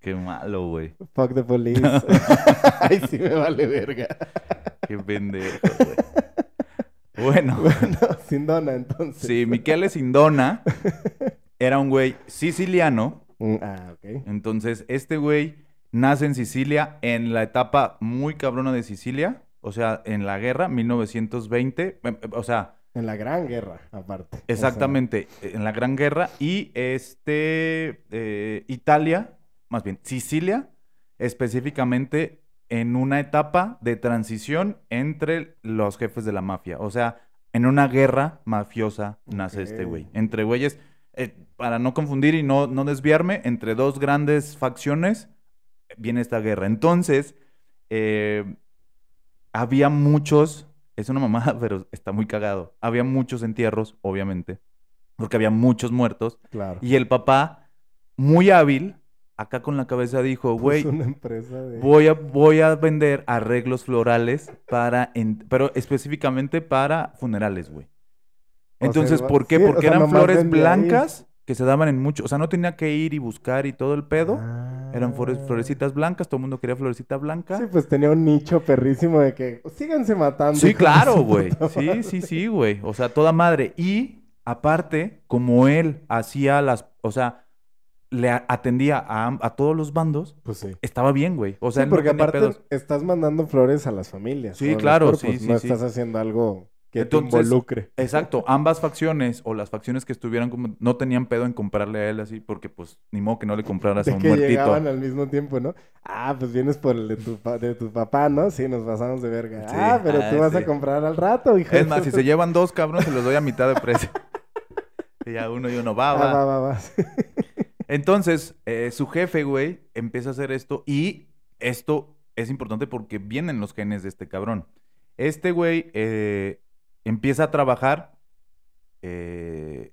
Qué malo, güey. Fuck the police. Ay, sí me vale verga. Qué pendejo, güey. Bueno, Bueno, sin dona, entonces. sí, Michele Sindona era un güey siciliano. Mm, Ah, ok. Entonces, este güey nace en Sicilia en la etapa muy cabrona de Sicilia. O sea, en la guerra, 1920. eh, eh, O sea, En la Gran Guerra, aparte. O sea, Exactamente, en la Gran Guerra y este eh, Italia, más bien Sicilia, específicamente en una etapa de transición entre los jefes de la mafia. O sea, en una guerra mafiosa nace este güey. Entre güeyes, eh, para no confundir y no, no desviarme, entre dos grandes facciones viene esta guerra. Entonces, eh, había muchos, es una mamada, pero está muy cagado. Había muchos entierros, obviamente, porque había muchos muertos. Claro. Y el papá, muy hábil, acá con la cabeza dijo, güey, de... voy a, voy a vender arreglos florales para, en- pero específicamente para funerales, güey. O sea, Entonces, ¿por qué? sí, o Porque sea, eran flores blancas que se daban en mucho, o sea, no tenía que ir y buscar y todo el pedo. Eran Ah. florecitas blancas, todo el mundo quería florecita blanca. Sí, pues tenía un nicho perrísimo de que síganse matando. Sí, claro, güey. Sí, sí, sí, güey. O sea, toda madre. Y aparte, como él hacía las, o sea, le atendía a, a todos los bandos, Pues sí. estaba bien, güey. O sea, Sí, no porque tenía aparte pedos. estás mandando flores a las familias. Sí, claro, sí, sí, No sí. estás haciendo algo que Entonces, te involucre. Exacto, ambas facciones o las facciones que estuvieran como no tenían pedo en comprarle a él así porque pues ni modo que no le compraras a De un que muertito. llegaban al mismo tiempo, ¿no? Ah, pues vienes por el de tu, de tu papá, ¿no? Sí, nos pasamos de verga. Sí, Ah, pero ah, tú vas sí. a comprar al rato, hijo. Es más, si se llevan dos cabrones se los doy a mitad de precio. y ya uno y uno va, Ah, va. va, va, va. Entonces, eh, su jefe, güey, empieza a hacer esto y esto es importante porque vienen los genes de este cabrón. Este güey eh, empieza a trabajar eh,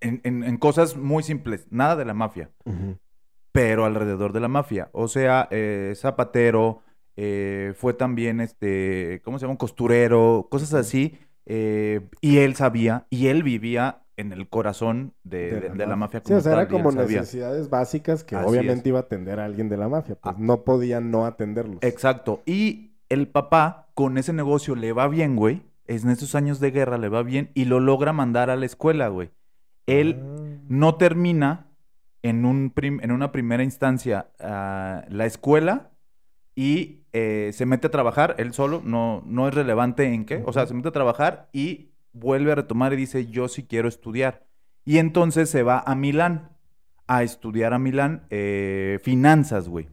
en, en- en cosas muy simples, nada de la mafia, pero alrededor de la mafia. O sea, eh, zapatero, eh, fue también, este, ¿cómo se llama? Un costurero, cosas así. y él sabía, y él vivía en el corazón de, de- de la mafia. Sí, o sea, era como sabía. necesidades básicas que Así obviamente es. iba a atender a alguien de la mafia. Pues Ah. no podía no atenderlos. Exacto. Y el papá con ese negocio le va bien, güey. En esos años de guerra le va bien y lo logra mandar a la escuela, güey. Él Ah. no termina en, un prim- en una primera instancia ah, la escuela y eh, se mete a trabajar él solo, no, no es relevante en qué, o sea, se mete a trabajar y vuelve a retomar y dice, yo sí quiero estudiar. Y entonces se va a Milán a estudiar a Milán eh, finanzas, güey.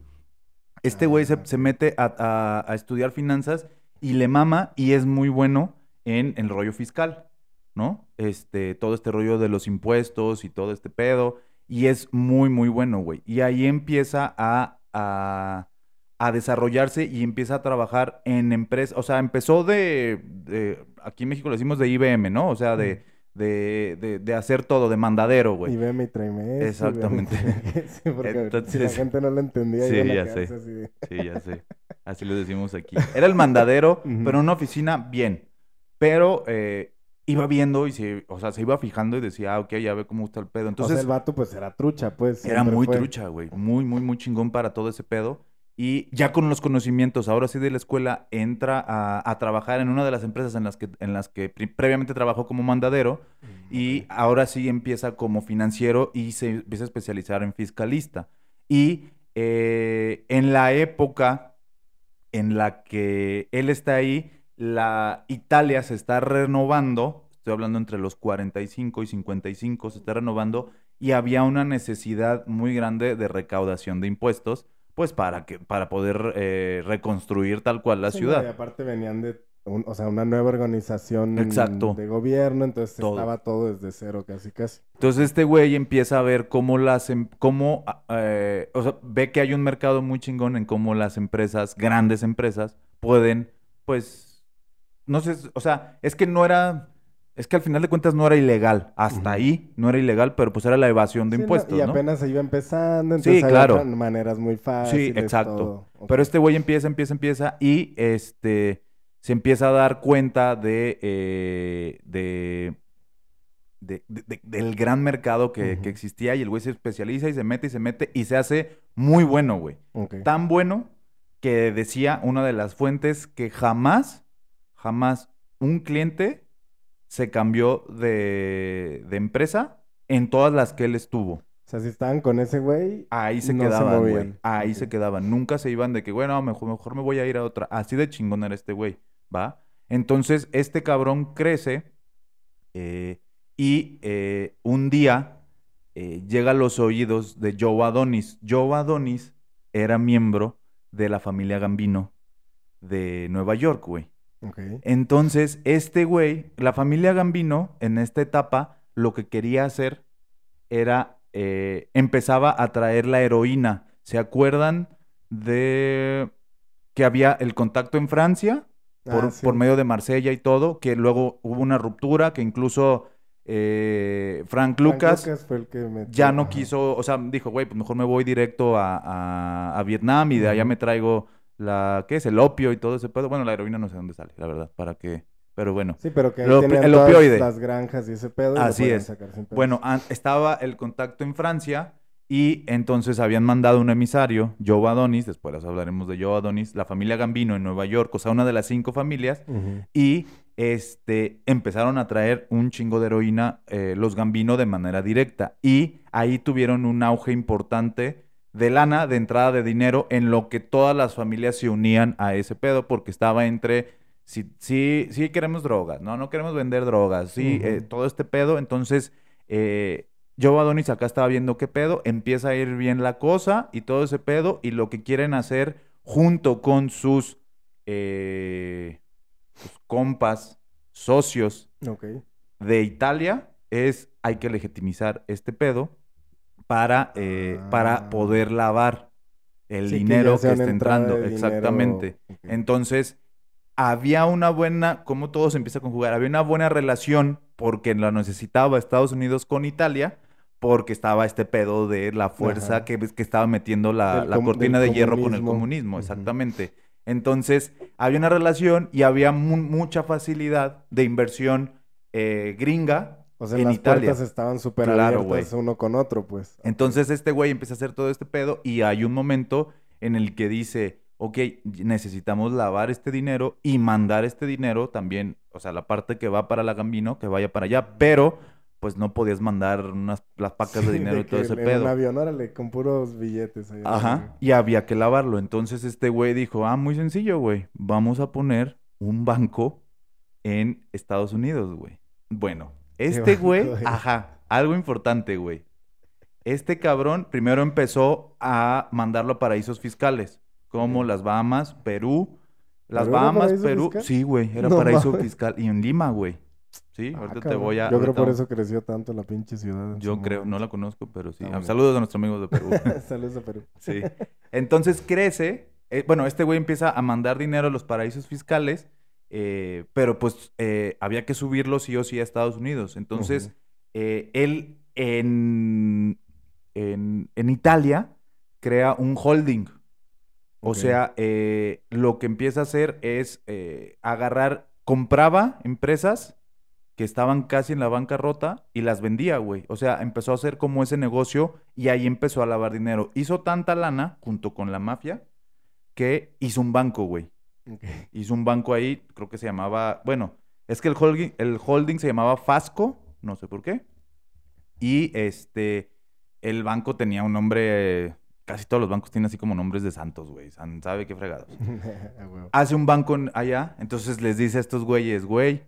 Este güey se, Ah, se mete a, a- a estudiar finanzas y le mama y es muy bueno en el rollo fiscal, ¿no? Este, todo este rollo de los impuestos y todo este pedo. Y es muy, muy bueno, güey. Y ahí empieza a, a, a desarrollarse y empieza a trabajar en empresas. O sea, empezó de, de- Aquí en México le decimos de IBM, ¿no? O sea, de, de, de, de hacer todo, de mandadero, güey. Veme y eso, Exactamente. y sí, porque si la Entonces- gente no lo entendía, Sí, ya sé. así Sí, ya sé. Así lo decimos aquí. Era el mandadero, pero en una oficina bien. Pero eh, iba viendo y se, o sea, se iba fijando y decía, ah, ok, ya ve cómo está el pedo. o Entonces, sea, el vato pues era trucha, pues. era muy fue. trucha, güey. Muy, muy, muy chingón para todo ese pedo. Y ya con los conocimientos, ahora sí de la escuela, entra a, a trabajar en una de las empresas en las que, en las que pri- previamente trabajó como mandadero. Y ahora sí empieza como financiero y se empieza a especializar en fiscalista. Y eh, en la época en la que él está ahí, la Italia se está renovando, estoy hablando entre los 45 y 55, se está renovando y había una necesidad muy grande de recaudación de impuestos, pues para que para poder eh, reconstruir tal cual la Sí, ciudad. y aparte venían de un- o sea, una nueva organización Exacto. de gobierno, entonces Todo. estaba todo desde cero casi casi. Entonces este güey empieza a ver cómo las, em- cómo, ah, eh, o sea, ve que hay un mercado muy chingón en cómo las empresas, grandes empresas, pueden, pues, no sé, o sea, es que no era, es que al final de cuentas no era ilegal, hasta ahí no era ilegal, pero pues era la evasión de Sí, no, impuestos, y ¿no? apenas se iba empezando, Sí, entonces había claro. maneras muy fáciles. exacto. todo. Pero este güey empieza, empieza, empieza y este se empieza a dar cuenta de, eh, de, de- de- de- del gran mercado que, existía y el güey se especializa y se mete y se mete y se hace muy bueno, güey. Tan bueno que decía una de las fuentes que jamás, jamás un cliente se cambió de, de empresa en todas las que él estuvo. O sea, si estaban con ese güey, Ahí se No se quedaban, güey. Ahí se quedaban. Nunca se iban de que, bueno, mejor, mejor me voy a ir a otra. Así de chingón era este güey, ¿va? Entonces, este cabrón crece eh, y eh, un día eh, llega a los oídos de Joe Adonis. Joe Adonis era miembro de la familia Gambino de Nueva York, güey. Entonces, este güey, la familia Gambino, en esta etapa, lo que quería hacer era, eh, empezaba a traer la heroína. ¿Se acuerdan de que había el contacto en Francia por, Ah, sí. por medio de Marsella y todo? Que luego hubo una ruptura, que incluso eh, Frank Frank Lucas fue el que metió- ya no ajá. quiso, o sea, dijo, güey, pues mejor me voy directo a, a- a Vietnam y de allá me traigo la, ¿qué es? El opio y todo ese pedo. Bueno, la heroína no sé dónde sale, la verdad, para qué. Pero bueno. Sí, pero que ahí Lo- el todas opioide. las granjas y ese pedo. y Así es. sacar sin. Bueno, estaba el contacto en Francia y entonces habían mandado un emisario, Joe Adonis, después les hablaremos de Joe Adonis, la familia Gambino en Nueva York, o sea, una de las cinco familias, y este, empezaron a traer un chingo de heroína eh, los Gambino de manera directa. Y ahí tuvieron un auge importante de lana, de entrada de dinero, en lo que todas las familias se unían a ese pedo, porque estaba entre, sí, sí, sí queremos drogas, no, no queremos vender drogas, sí, eh, todo este pedo. Entonces, eh, Joe Adonis acá estaba viendo qué pedo, empieza a ir bien la cosa y todo ese pedo, y lo que quieren hacer junto con sus eh, sus compas, socios de Italia, es hay que legitimizar este pedo para, eh, Ah. para poder lavar el Sí, dinero que, está entrando. dinero- Exactamente. Entonces, había una buena, como todo se empieza a conjugar, había una buena relación porque la necesitaba Estados Unidos con Italia, porque estaba este pedo de la fuerza que, que estaba metiendo la, la cortina de hierro con el comunismo. exactamente. Entonces, había una relación y había mu- mucha facilidad de inversión eh, gringa O sea, en las Italia. puertas estaban súper Claro, abiertas uno con otro, pues. Entonces este güey empieza a hacer todo este pedo y hay un momento en el que dice, ok, necesitamos lavar este dinero y mandar este dinero también, o sea, la parte que va para la Gambino, que vaya para allá, pero pues no podías mandar unas, las pacas de dinero y todo ese en pedo. un avión, órale, con puros billetes. ahí, Ajá, y había que lavarlo. Entonces este güey dijo, ah, muy sencillo, güey, vamos a poner un banco en Estados Unidos, güey. Bueno, este güey, ajá, algo importante, güey. Este cabrón primero empezó a mandarlo a paraísos fiscales, como las Bahamas, Perú. Las ¿Pero era Bahamas, Perú. fiscal? Sí, güey, era No paraíso mames. fiscal. Y en Lima, güey. Sí, Ah, ahorita te voy a. Yo creo por eso creció tanto la pinche ciudad. Yo creo, no la conozco, pero sí. Ah, Ah. Saludos a nuestros amigos de Perú. Saludos a Perú. Sí. Entonces crece. eh, bueno, este güey empieza a mandar dinero a los paraísos fiscales, eh, pero pues eh, había que subirlo sí o sí a Estados Unidos. Entonces, eh, él en, en, en Italia crea un holding. O sea, eh, lo que empieza a hacer es eh, agarrar, compraba empresas que estaban casi en la bancarrota y las vendía, güey. O sea, empezó a hacer como ese negocio y ahí empezó a lavar dinero. Hizo tanta lana junto con la mafia que hizo un banco, güey. Hizo un banco ahí, creo que se llamaba, bueno, es que el holding, el holding se llamaba Fasco, no sé por qué. Y este, el banco tenía un nombre, casi todos los bancos tienen así como nombres de santos, güey. san- ¿Sabe qué fregados? Hace un banco allá, entonces les dice a estos güeyes, güey,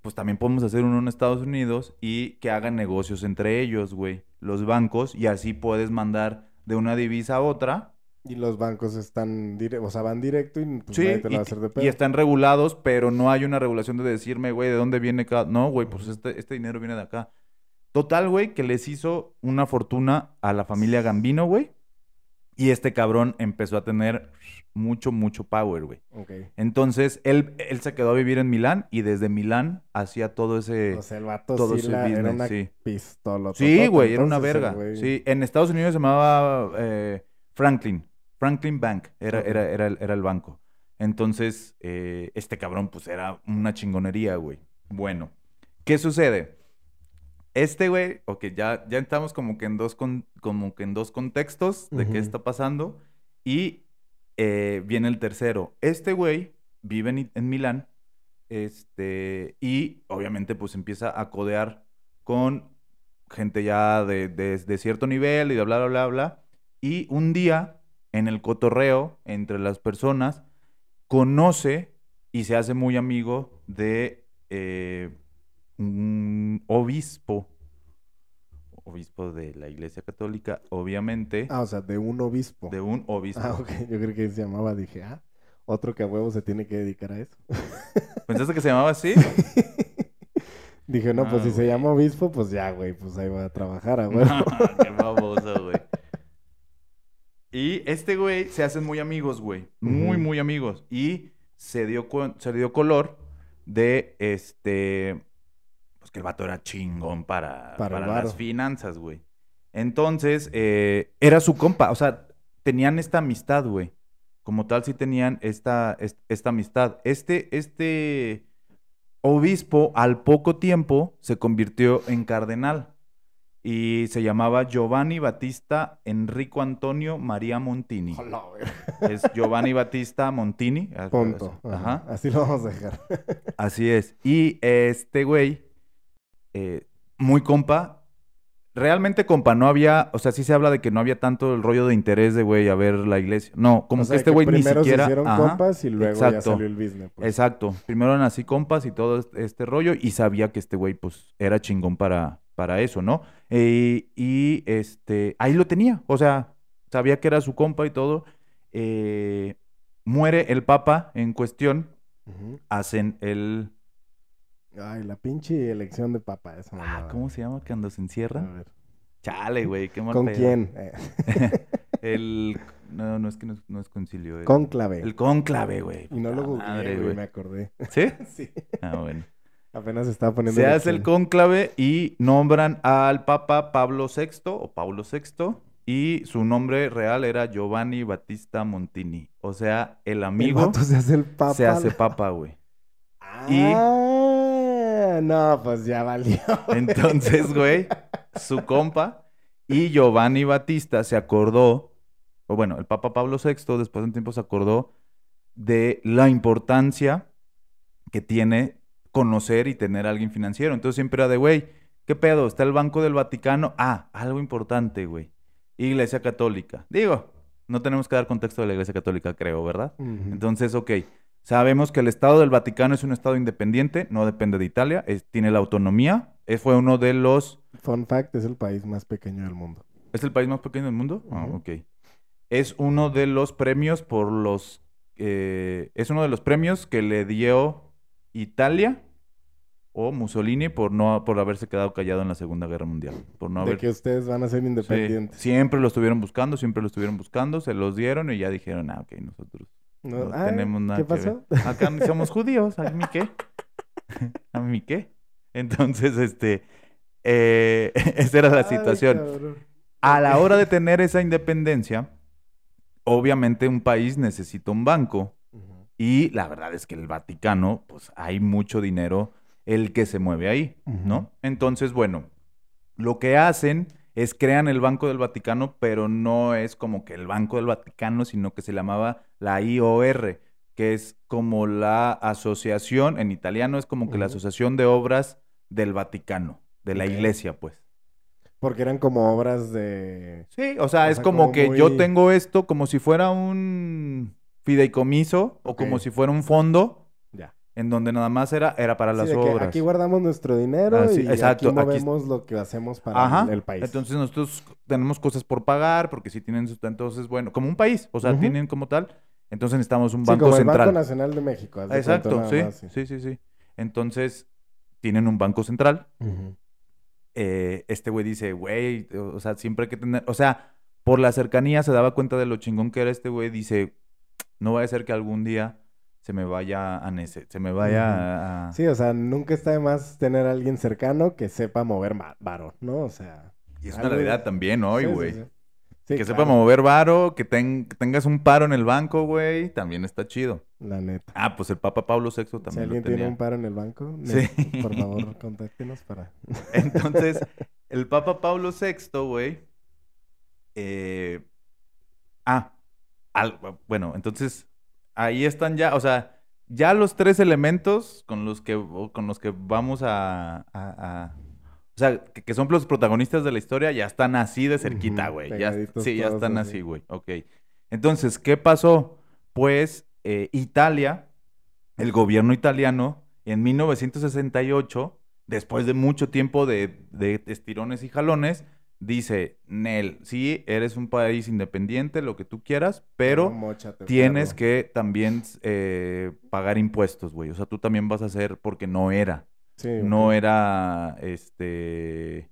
pues también podemos hacer uno en Estados Unidos y que hagan negocios entre ellos, güey, los bancos, y así puedes mandar de una divisa a otra Y los bancos están, o sea, van directo y pues Sí, nadie te lo y, va a hacer de pedo. y están regulados, pero no hay una regulación de decirme, güey, ¿de dónde viene cada...? No, güey, pues este, este dinero viene de acá. Total, güey, que les hizo una fortuna a la familia Gambino, güey. Y este cabrón empezó a tener mucho, mucho power, güey. Entonces, él, él se quedó a vivir en Milán y desde Milán hacía todo ese... O sea, el vato todo sí era business, una sí. pistola. Sí, güey, era una verga. Sí, en Estados Unidos se llamaba eh, Franklin. Franklin Bank era, era, era, el, era el banco. Entonces, eh, este cabrón, pues era una chingonería, güey. Bueno, ¿qué sucede? Este güey, ok, ya, ya estamos como que en dos, con- como que en dos contextos de qué está pasando. Y eh, viene el tercero. Este güey vive en, en Milán. Este, y obviamente, pues empieza a codear con gente ya de, de- de cierto nivel y de bla, bla, bla, bla. Y un día, en el cotorreo entre las personas, conoce y se hace muy amigo de eh, un obispo. Obispo de la Iglesia Católica, obviamente. Ah, o sea, de un obispo. De un obispo. Ah, ok. Yo creo que se llamaba, dije, ah, otro que a huevo se tiene que dedicar a eso. ¿Pensaste que se llamaba así? Dije, no, pues Ah, si se güey. llama obispo, pues ya, güey, pues ahí va a trabajar, a huevo. Qué baboso, güey. Y este güey se hacen muy amigos, güey. Muy, muy amigos. Y se dio, se dio color de este. Pues que el vato era chingón para, Para las finanzas, güey. Entonces, eh, era su compa. O sea, tenían esta amistad, güey. Como tal, sí tenían esta, es- esta amistad. Este, este obispo, al poco tiempo, se convirtió en cardenal. Y se llamaba Giovanni Battista Enrico Antonio María Montini. Hola, güey. Es Giovanni Battista Montini. Punto. Ajá. Ajá. Así lo vamos a dejar. Así es. Y este güey, eh, muy compa. Realmente compa, no había, o sea, sí se habla de que no había tanto el rollo de interés de güey a ver la iglesia. No, como O que este güey ni primero siquiera. se hicieron Ajá, compas y luego ya exacto. salió el business. pues. Exacto. Primero eran así compas y todo este- rollo y sabía que este güey pues era chingón para, para eso, ¿no? Eh, y este, ahí lo tenía, o sea, sabía que era su compa y todo. Eh, muere el papa en cuestión, hacen el... Ay, la pinche elección de papa, esa Ah. ¿Cómo se llama cuando se A encierra? ver. Chale, güey, qué mal ¿Con pedo. quién? Eh, El... No, no es que no, es- no es concilio. el- Cónclave. El cónclave, güey. Y no lo googleé, güey, me acordé. ¿Sí? sí. Ah, bueno. Apenas estaba poniendo Se hace el cónclave y nombran al Papa Pablo VI o Paulo VI y su nombre real era Giovanni Battista Montini. O sea, el El amigo vato se hace el papa. se hace papa, güey. y- Ah, no, pues ya valió. Entonces, güey, su compa y Giovanni Battista se acordó, o bueno, el Papa Pablo VI después de un tiempo se acordó de la importancia que tiene conocer y tener a alguien financiero. Entonces siempre era de, güey, ¿qué pedo? Está el Banco del Vaticano. Ah, algo importante, güey. Iglesia Católica. Digo, no tenemos que dar contexto de la Iglesia Católica, creo, ¿verdad? Entonces, ok. Sabemos que el Estado del Vaticano es un Estado independiente, no depende de Italia, es- tiene la autonomía. Es, fue uno de los... Fun fact, es el país más pequeño del mundo. ¿Es el país más pequeño del mundo? Ah, ok. Es uno de los premios por los... eh, es uno de los premios que le dio Italia o Mussolini por no por haberse quedado callado en la Segunda Guerra Mundial. Por no de haber... que ustedes van a ser Sí, independientes. siempre lo estuvieron buscando, siempre lo estuvieron buscando, se los dieron y ya dijeron, ah, ok, nosotros No, no tenemos nada ¿Qué que ver. pasó? Acá somos judíos, ¿a mí qué? ¿A mí qué? Entonces, este, eh, esa era la Ay, situación. cabrón. A la hora de tener esa independencia, obviamente un país necesita un banco y la verdad es que el Vaticano, pues hay mucho dinero el que se mueve ahí, ¿no? Entonces, bueno, lo que hacen es crean el Banco del Vaticano, pero no es como que el Banco del Vaticano, sino que se llamaba la IOR, que es como la asociación, en italiano es como que la. Asociación de Obras del Vaticano, de la iglesia, pues. Porque eran como obras de... Sí, o sea, O es como, como que yo tengo esto como si fuera un fideicomiso o como si fuera un fondo Ya. en donde nada más era, era para Sí, las de que obras. aquí guardamos nuestro dinero Ah, sí, y exacto, aquí aquí movemos lo que hacemos para Ajá. el, país. Entonces nosotros tenemos cosas por pagar porque si tienen entonces bueno, como un país, o sea, tienen como tal, entonces necesitamos un sí, banco como el central. Banco Nacional de México. de Exacto, sí, más, sí. sí, sí, sí. Entonces tienen un banco central. Eh, este güey dice, güey, o sea, siempre hay que tener, o sea, por la cercanía se daba cuenta de lo chingón que era este güey, dice, no vaya a ser que algún día se me vaya a nece- se me vaya a... a- Sí, o sea, nunca está de más tener a alguien cercano que sepa mover varo, ¿no? O sea... Y es una realidad también hoy, sí, sí, güey. sí. Sí, que claro, sepa mover varo, que, ten- que tengas un paro en el banco, güey, también está chido. La neta. Ah, pues el Papa Pablo VI también Si lo alguien tenía. tiene un paro en el banco, Sí. por favor, contáctenos para... Entonces, el Papa Pablo VI, güey. eh, ah, al- bueno, entonces ahí están ya, o sea, ya los tres elementos con los que, con los que vamos a, a- a- o sea, que, que son los protagonistas de la historia, ya están así de cerquita, güey. Sí, ya están así. güey. Ok. Entonces, ¿qué pasó? Pues eh, Italia, el gobierno italiano, en 1968, después de mucho tiempo de, de estirones y jalones, dice, Nel, sí, eres un país independiente, lo que tú quieras, pero tienes que también eh, pagar impuestos, güey. O sea, tú también vas a hacer porque no era, Sí, no era, este,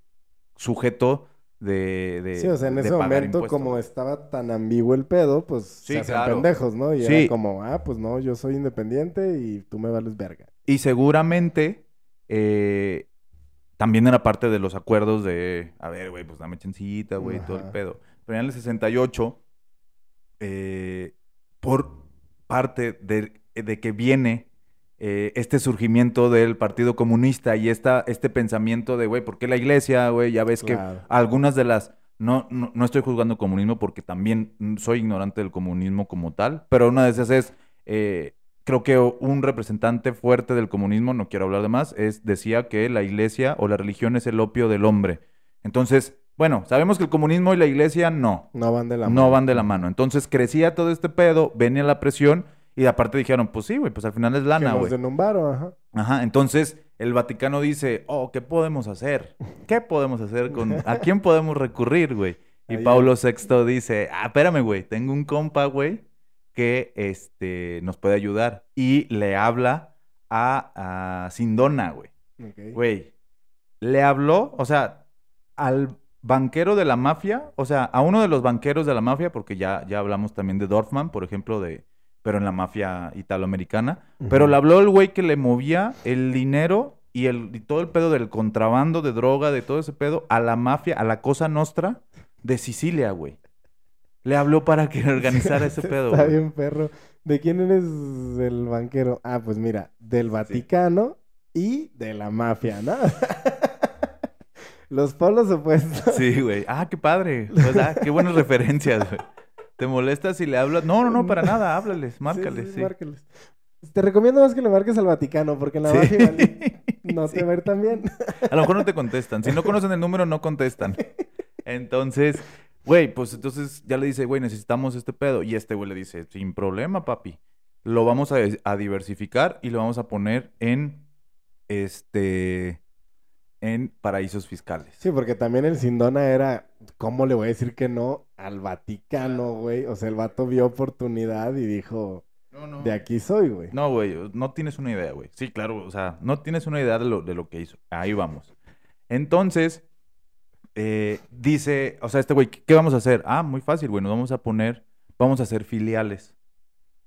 sujeto de, de Sí, o sea, en ese momento, impuestos, como estaba tan ambiguo el pedo, pues Sí, se hacían claro. pendejos, ¿no? Y Sí. era como, ah, pues no, yo soy independiente y tú me vales verga. Y seguramente eh, también era parte de los acuerdos de, a ver, güey, pues dame chancita, güey, todo el pedo. Pero en el 68, eh, por parte de, de que viene eh, este surgimiento del Partido Comunista y esta, este pensamiento de, güey, ¿por qué la iglesia, güey? Ya ves que algunas de las... No, no, no estoy juzgando comunismo porque también soy ignorante del comunismo como tal, pero una de esas es, eh, creo que un representante fuerte del comunismo, no quiero hablar de más, es, decía que la iglesia o la religión es el opio del hombre. Entonces, bueno, sabemos que el comunismo y la iglesia no, No van de la no van de la mano. Entonces crecía todo este pedo, venía la presión y aparte dijeron, pues sí, güey, pues al final es lana, güey. ajá. Ajá, entonces el Vaticano dice, oh, ¿qué podemos hacer? ¿Qué podemos hacer con... ¿A quién podemos recurrir, güey? Y Ahí- Pablo VI dice, ah, espérame, güey, tengo un compa, güey, que este, nos puede ayudar. Y le habla a, a Sindona, güey. Güey, le habló, o sea, al banquero de la mafia, o sea, a uno de los banqueros de la mafia, porque ya, ya hablamos también de Dorfman, por ejemplo, de, pero en la mafia italoamericana. Pero le habló el güey que le movía el dinero y, el, y todo el pedo del contrabando de droga, de todo ese pedo, a la mafia, a la cosa nostra de Sicilia, güey. Le habló para que organizara ese pedo, Está güey. bien, perro. ¿De quién eres el banquero? Ah, pues mira, del Vaticano y de la mafia, ¿no? Los polos opuestos. Sí, güey. Ah, qué padre. Pues, ah, qué buenas referencias, güey. ¿Te molestas si le hablas? No, no, no, para nada. Háblales, márcales, sí. márcales. Te recomiendo más que le marques al Vaticano, porque en la Sí. mafia no Sí. te va a ir tan bien. A lo mejor no te contestan. Si no conocen el número, no contestan. Entonces, güey, pues entonces ya le dice, güey, necesitamos este pedo. Y este güey le dice, sin problema, papi. Lo vamos a, a diversificar y lo vamos a poner en, este, en paraísos fiscales. Sí, porque también el Sindona era, ¿cómo le voy a decir que no al Vaticano, güey? O sea, el vato vio oportunidad y dijo, No, no. de aquí soy, güey. No, güey, no tienes una idea, güey. Sí, claro, o sea, no tienes una idea de lo, de lo que hizo. Ahí vamos. Entonces, eh, dice, o sea, este güey, ¿qué, vamos a hacer? Ah, muy fácil, güey, nos vamos a poner, vamos a hacer filiales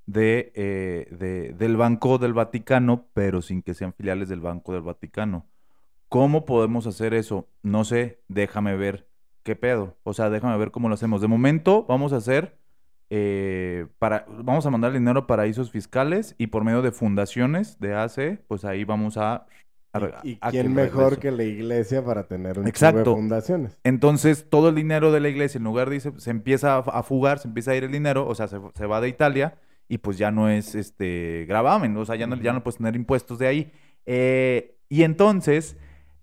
de, eh, de- del Banco del Vaticano, pero sin que sean filiales del Banco del Vaticano. ¿Cómo podemos hacer eso? No sé, déjame ver qué pedo. O sea, déjame ver cómo lo hacemos. De momento, vamos a hacer eh, para, vamos a mandar dinero a paraísos fiscales y por medio de fundaciones de AC, pues ahí vamos a... a- ¿Y a quién mejor que la iglesia para tener un Exacto. de fundaciones? Entonces, todo el dinero de la iglesia, en lugar de irse, se empieza a, a fugar, se empieza a ir el dinero, o sea, se, se va de Italia y pues ya no es este gravamen, o sea, ya no, ya no puedes tener impuestos de ahí. Eh, y entonces,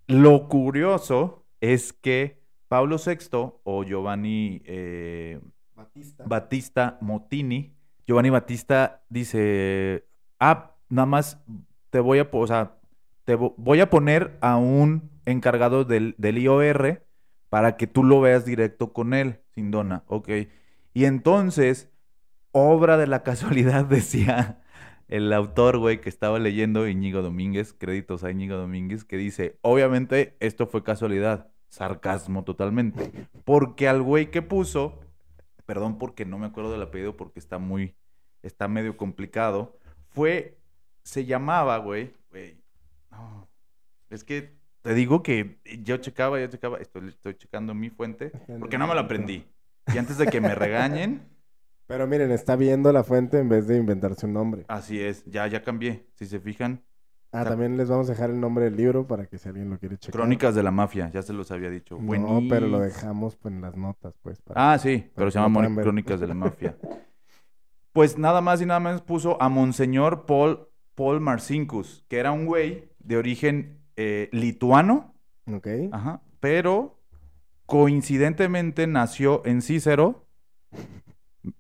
lo curioso es que Pablo VI o Giovanni eh, Batista. Batista Motini, Giovanni Batista dice, ah, nada más te voy a, o sea, te vo- voy a poner a un encargado del, del IOR para que tú lo veas directo con él, Sindona, ok. Y entonces, obra de la casualidad, decía el autor, güey, que estaba leyendo Íñigo Domínguez, créditos a Íñigo Domínguez, que dice, obviamente esto fue casualidad, sarcasmo totalmente, porque al güey que puso, perdón porque no me acuerdo del apellido porque está muy, está medio complicado, fue, se llamaba, güey, güey, no, es que te digo que yo checaba, yo checaba, estoy, estoy checando mi fuente, porque no me lo aprendí. Y antes de que me regañen, Pero miren, está viendo la fuente en vez de inventarse un nombre. así es, ya, ya cambié. Si se fijan, Ah, ta- también les vamos a dejar el nombre del libro para que si alguien lo quiere checar. Crónicas de la Mafia, ya se los había dicho. No, pero lo dejamos pues, en las notas, pues. para- Ah, sí, pero se llama. Crónicas de la Mafia. Pues nada más y nada menos puso a Monseñor Paul, Paul Marcinkus, que era un güey de origen eh, lituano, Ok. ajá, pero coincidentemente nació en Cícero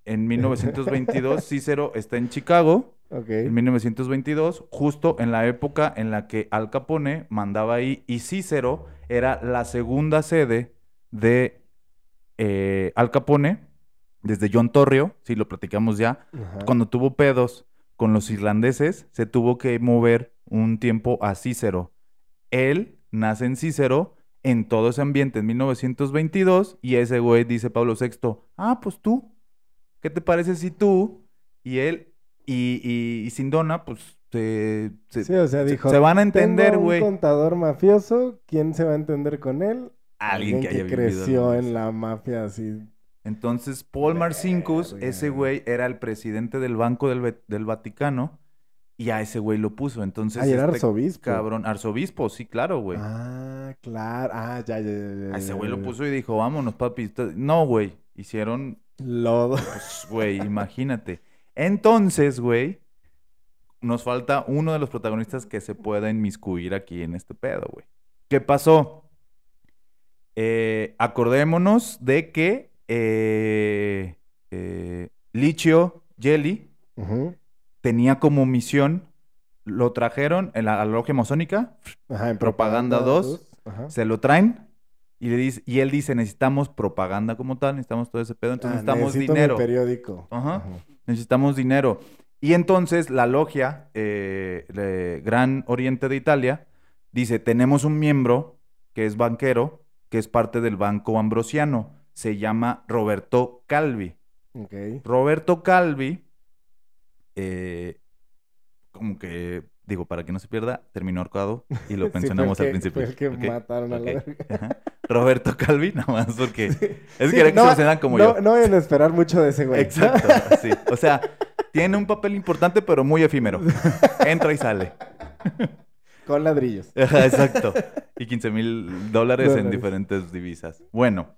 en 1922. Cícero está en Chicago. Ok. En 1922, justo en la época en la que Al Capone mandaba ahí y Cícero era la segunda sede de eh, Al Capone, desde John Torrio, si lo platicamos ya, Ajá. cuando tuvo pedos con los irlandeses, se tuvo que mover un tiempo a Cícero. Él nace en Cícero, en todo ese ambiente, en 1922, y ese güey dice Pablo VI, ah, pues tú, ¿qué te parece si tú y él y, y, y Sindona, pues, se, se- Sí, o sea, se- dijo. se van a entender, "Tengo un güey? contador mafioso, ¿quién se va a entender con él? Alguien que haya vivido creció en la mafia así. Entonces, Paul Marcinkus, ese güey era el presidente del Banco del, del Vaticano y a ese güey lo puso. Entonces, Ah, era este arzobispo. cabrón, arzobispo, sí, claro, güey. Ah, claro. Ah, ya, ya, ya, ya, A ese güey lo puso y dijo, vámonos, papi. No, güey. Hicieron, Lodo. pues, güey, imagínate. Entonces, güey, nos falta uno de los protagonistas que se pueda inmiscuir aquí en este pedo, güey. ¿Qué pasó? Eh, acordémonos de que eh, eh, Lichio Jelly tenía como misión, lo trajeron en la, a la logia masónica, Ajá, en Propaganda dos. Ajá. se lo traen y, le dice, y él dice, necesitamos propaganda como tal, necesitamos todo ese pedo, entonces Ah, necesitamos mi dinero, periódico. Ajá. necesitamos dinero. Y entonces la logia, eh, de Gran Oriente de Italia, dice, tenemos un miembro que es banquero, que es parte del Banco Ambrosiano, se llama Roberto Calvi. Roberto Calvi, eh, como que, digo, para que no se pierda, terminó ahorcado y lo Sí, mencionamos al que- principio. fue el que mataron a la verga. Roberto Calvi, nada más porque es Sí, que quería que se como no, yo. No a esperar mucho de ese güey. Exacto, sí. O sea, tiene un papel importante, pero muy efímero. Entra y sale. Con ladrillos. Exacto. Y 15 mil dólares en diferentes divisas. Bueno,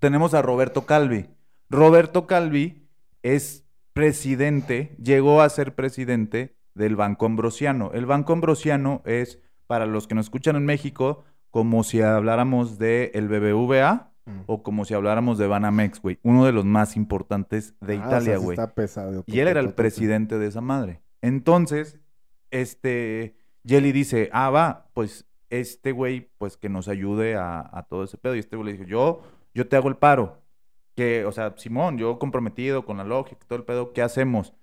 tenemos a Roberto Calvi. Roberto Calvi es presidente, llegó a ser presidente del Banco Ambrosiano. El Banco Ambrosiano es, para los que nos escuchan en México, como si habláramos de el BBVA Mm. o como si habláramos de Banamex, güey. Uno de los más importantes de Ah, o sea, Italia, güey. Está pesado. Y él era el presidente de esa madre. Entonces, este, Jelly dice, ah, va, pues este güey, pues que nos ayude a, a todo ese pedo. Y este güey le dijo, yo, yo te hago el paro. Que, o sea, Simón, yo comprometido con la lógica, todo el pedo, ¿qué hacemos?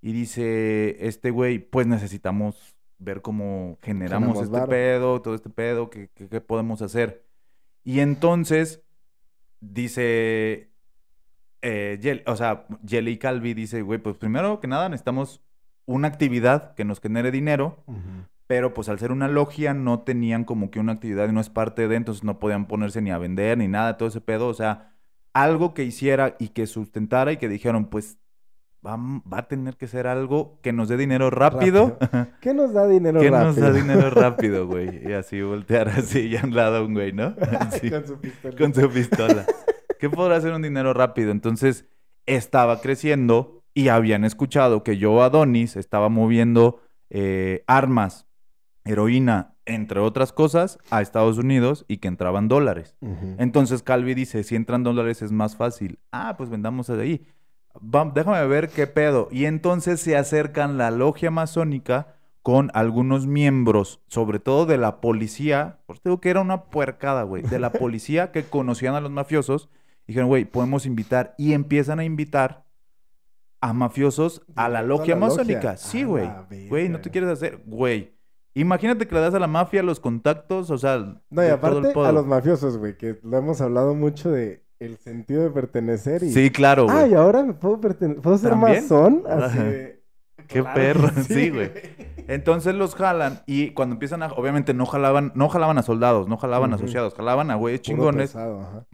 Y dice, este güey, pues necesitamos ver cómo generamos este pedo, todo este pedo, ¿qué, qué, qué podemos hacer? Y entonces, dice, eh, Yel- o sea, Jelly Calvi dice, güey, pues primero que nada necesitamos una actividad que nos genere dinero, Ujú. pero pues al ser una logia no tenían como que una actividad y no es parte de, entonces no podían ponerse ni a vender ni nada, todo ese pedo, o sea, algo que hiciera y que sustentara y que dijeron, pues va, va a tener que ser algo que nos dé dinero rápido. ¿Qué nos da dinero ¿Qué rápido? nos da dinero rápido, güey? Y así voltear así y a un lado un güey, ¿no? Así Con su pistola. con su pistola. ¿Qué podrá hacer un dinero rápido? Entonces estaba creciendo y habían escuchado que Joe Adonis estaba moviendo eh, armas, heroína, entre otras cosas, a Estados Unidos y que entraban dólares. Entonces Calvi dice, si entran dólares es más fácil. Ah, pues vendamos de ahí. Va- déjame ver qué pedo. Y entonces se acercan la logia masónica con algunos miembros, sobre todo de la policía, por eso digo que era una puercada, güey, de la policía que conocían a los mafiosos, y dijeron, güey, podemos invitar, y empiezan a invitar a mafiosos a la logia masónica. Sí, güey. Güey, no te quieres hacer, güey. Imagínate que le das a la mafia los contactos, o sea, No, y aparte a los mafiosos, güey, que lo hemos hablado mucho de el sentido de pertenecer y... Sí, claro, güey. Ah, y ahora me puedo pertenecer, ¿puedo ser ¿También? masón? Así de- Qué Claro perro, sí, güey. Entonces los jalan y cuando empiezan a, obviamente no jalaban, no jalaban a soldados, no jalaban a Ujú. asociados, jalaban a güeyes chingones, pesado, ajá.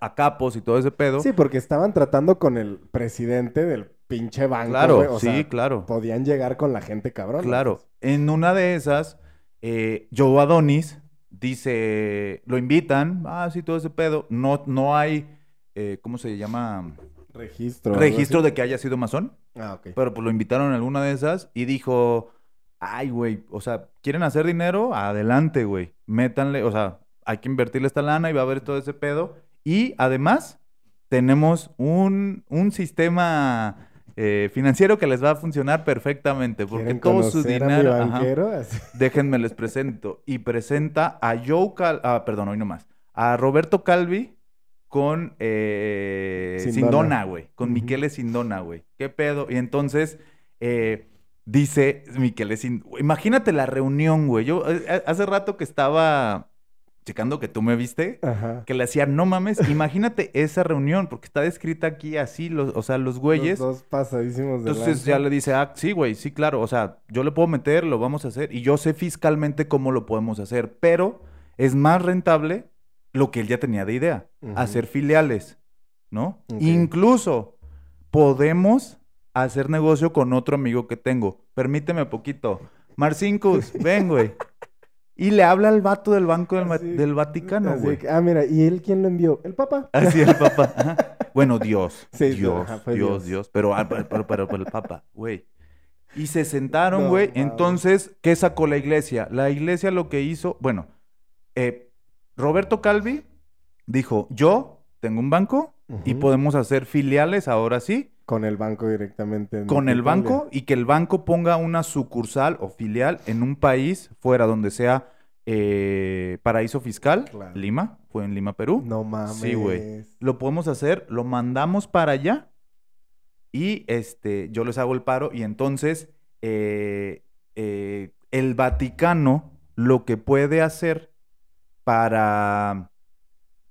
a capos y todo ese pedo. Sí, porque estaban tratando con el presidente del pinche banco, claro, güey, o sí, sea, claro, podían llegar con la gente cabrón. claro. En una de esas, eh, Joe Adonis dice, lo invitan, ah, sí, todo ese pedo. No, no hay, eh, ¿cómo se llama? Registro. Registro de que haya sido masón. Ah, ok. Pero pues lo invitaron a alguna de esas y dijo, ay, güey, o sea, ¿quieren hacer dinero? Adelante, güey. Métanle, o sea, hay que invertirle esta lana y va a haber todo ese pedo. Y además, tenemos un, un sistema eh, financiero que les va a funcionar perfectamente. Porque ¿Quieren todo su conocer a mi dinero... ajá. banquero? Así. Déjenme les presento. Y presenta a Joe Cal... Ah, perdón, hoy nomás. A Roberto Calvi con eh, Sindona. Sindona, güey. Con. Miquele Sindona, güey. ¿Qué pedo? Y entonces eh, dice Miquele Sindona... Imagínate la reunión, güey. Yo eh, hace rato que estaba checando que tú me viste, Ajá. que le hacía, no mames, imagínate esa reunión, porque está descrita aquí así, los, o sea, los güeyes... Los dos pasadísimos de Entonces lanza. ya le dice, ah, sí, güey, sí, claro, o sea, yo le puedo meter, lo vamos a hacer, y yo sé fiscalmente cómo lo podemos hacer, pero es más rentable lo que él ya tenía de idea, hacer filiales, ¿no? Incluso podemos hacer negocio con otro amigo que tengo. Permíteme poquito. Marcincus, ven, güey. Y le habla al vato del Banco del, Así- del Vaticano, güey. ah, mira, ¿y él quién lo envió? El Papa. Así el Papa. Ajá. Bueno, Dios. Sí, Dios, ajá, Dios, Dios. Dios. Pero, ah, pero, pero, pero- pero el Papa, güey. Y se sentaron, No, güey. Entonces, ¿qué sacó la iglesia? La iglesia lo que hizo, bueno, eh, Roberto Calvi dijo, yo tengo un banco y podemos hacer filiales ahora sí Con el banco directamente. en con el Italia. banco y que el banco ponga una sucursal o filial en un país fuera donde sea eh, paraíso fiscal, Claro. Lima, fue en Lima, Perú. No mames. Sí, güey. Lo podemos hacer, lo mandamos para allá y este, yo les hago el paro y entonces eh, eh, el Vaticano lo que puede hacer para,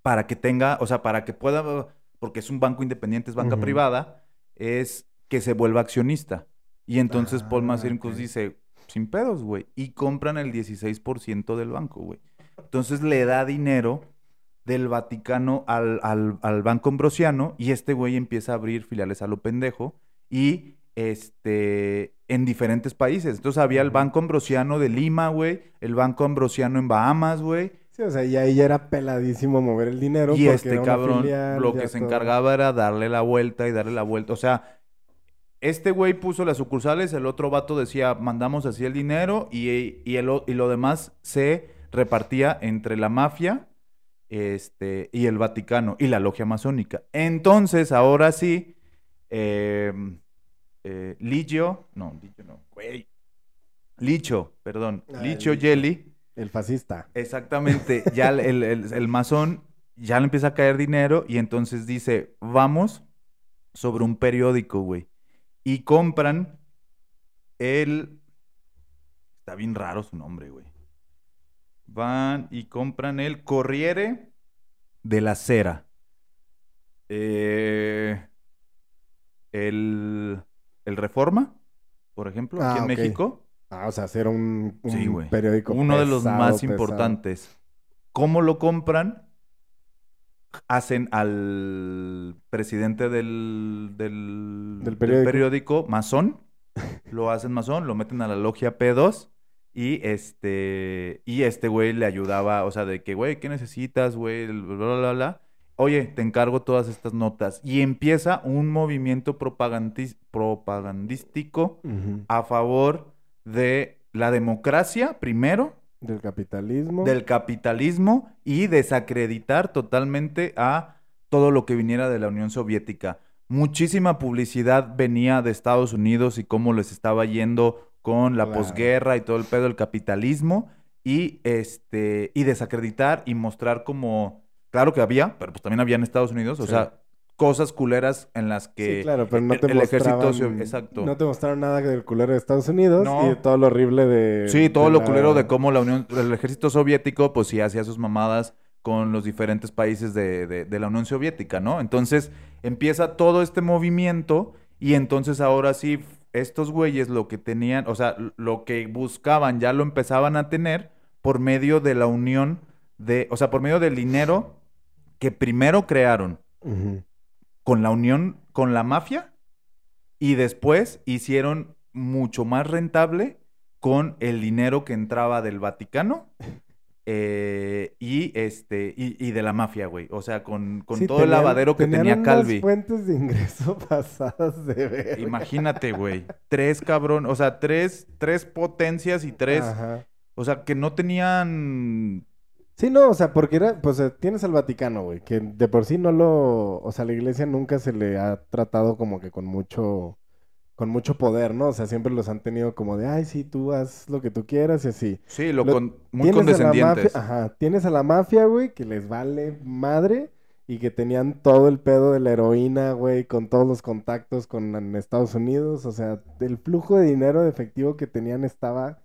para que tenga, o sea, para que pueda, porque es un banco independiente, es banca privada, es que se vuelva accionista. Y entonces Paul Ah, ok. dice, sin pedos, güey, y compran el 16% del banco, güey. Entonces le da dinero del Vaticano al, al- al Banco Ambrosiano y este güey empieza a abrir filiales a lo pendejo y este en diferentes países. Entonces había el. Banco Ambrosiano de Lima, güey, el Banco Ambrosiano en Bahamas, güey, Sí, o sea, y ahí ya era peladísimo mover el dinero. y este cabrón filial, lo que se todo. encargaba era darle la vuelta y darle la vuelta. O sea, este güey puso las sucursales, el otro vato decía, mandamos así el dinero y, y, el y lo demás se repartía entre la mafia este, y el Vaticano y la logia masónica. Entonces, ahora sí, eh, eh, Ligio, no, Ligio no, güey. Licho, perdón, Ah, Licho Licho. Jelly. El fascista. Exactamente, ya el, el, el- el masón ya le empieza a caer dinero y entonces dice, vamos sobre un periódico, güey. Y compran el... Está bien raro su nombre, güey. Van y compran el Corriere de la Cera. Eh, el, el Reforma, por ejemplo, aquí Ah, en. México. Ah, o sea, hacer un, un Sí, güey. periódico Uno de los más pesado. importantes. ¿Cómo lo compran? Hacen al presidente del, del, periódico. periódico masón. Lo hacen masón, lo meten a la logia P2. Y este, y este güey le ayudaba, o sea, de que, güey, ¿qué necesitas, güey? Bla, bla, bla, bla. Oye, te encargo todas estas notas. Y empieza un movimiento propagandístico a favor de la democracia, primero, Del capitalismo. del capitalismo y desacreditar totalmente a todo lo que viniera de la Unión Soviética. Muchísima publicidad venía de Estados Unidos y cómo les estaba yendo con la Claro. posguerra y todo el pedo del capitalismo y este y desacreditar y mostrar como claro que había, pero pues también había en Estados Unidos, o Sí. sea, cosas culeras en las que sí, claro, pero no el- te el ejército exacto. No te mostraron nada del culero de Estados Unidos No. y de todo lo horrible de... Sí, todo de lo la- culero de cómo la Unión, el ejército soviético, pues sí hacía sus mamadas con los diferentes países de, de- de la Unión Soviética, ¿no? Entonces empieza todo este movimiento y entonces ahora sí, estos güeyes lo que tenían, o sea, lo que buscaban ya lo empezaban a tener por medio de la unión de, o sea, por medio del dinero que primero crearon Ujú. Con la unión con la mafia y después hicieron mucho más rentable con el dinero que entraba del Vaticano eh, y este y, y de la mafia, güey. O sea, con, con Sí, todo el lavadero que tenía unas Calvi. fuentes de ingreso pasadas de ver. Imagínate, güey. Tres cabrón, o sea, tres, tres potencias y tres, Ajá. o sea, que no tenían Sí, no, o sea, porque era, pues tienes al Vaticano, güey, que de por sí no lo, o sea, la iglesia nunca se le ha tratado como que con mucho, con mucho poder, ¿no? O sea, siempre los han tenido como de, ay, sí, tú haz lo que tú quieras y así. Sí, lo Lo- con, muy Tienes a la mafia, condescendientes. ajá, tienes a la mafia, güey, que les vale madre y que tenían todo el pedo de la heroína, güey, con todos los contactos con en Estados Unidos, o sea, el flujo de dinero de efectivo que tenían estaba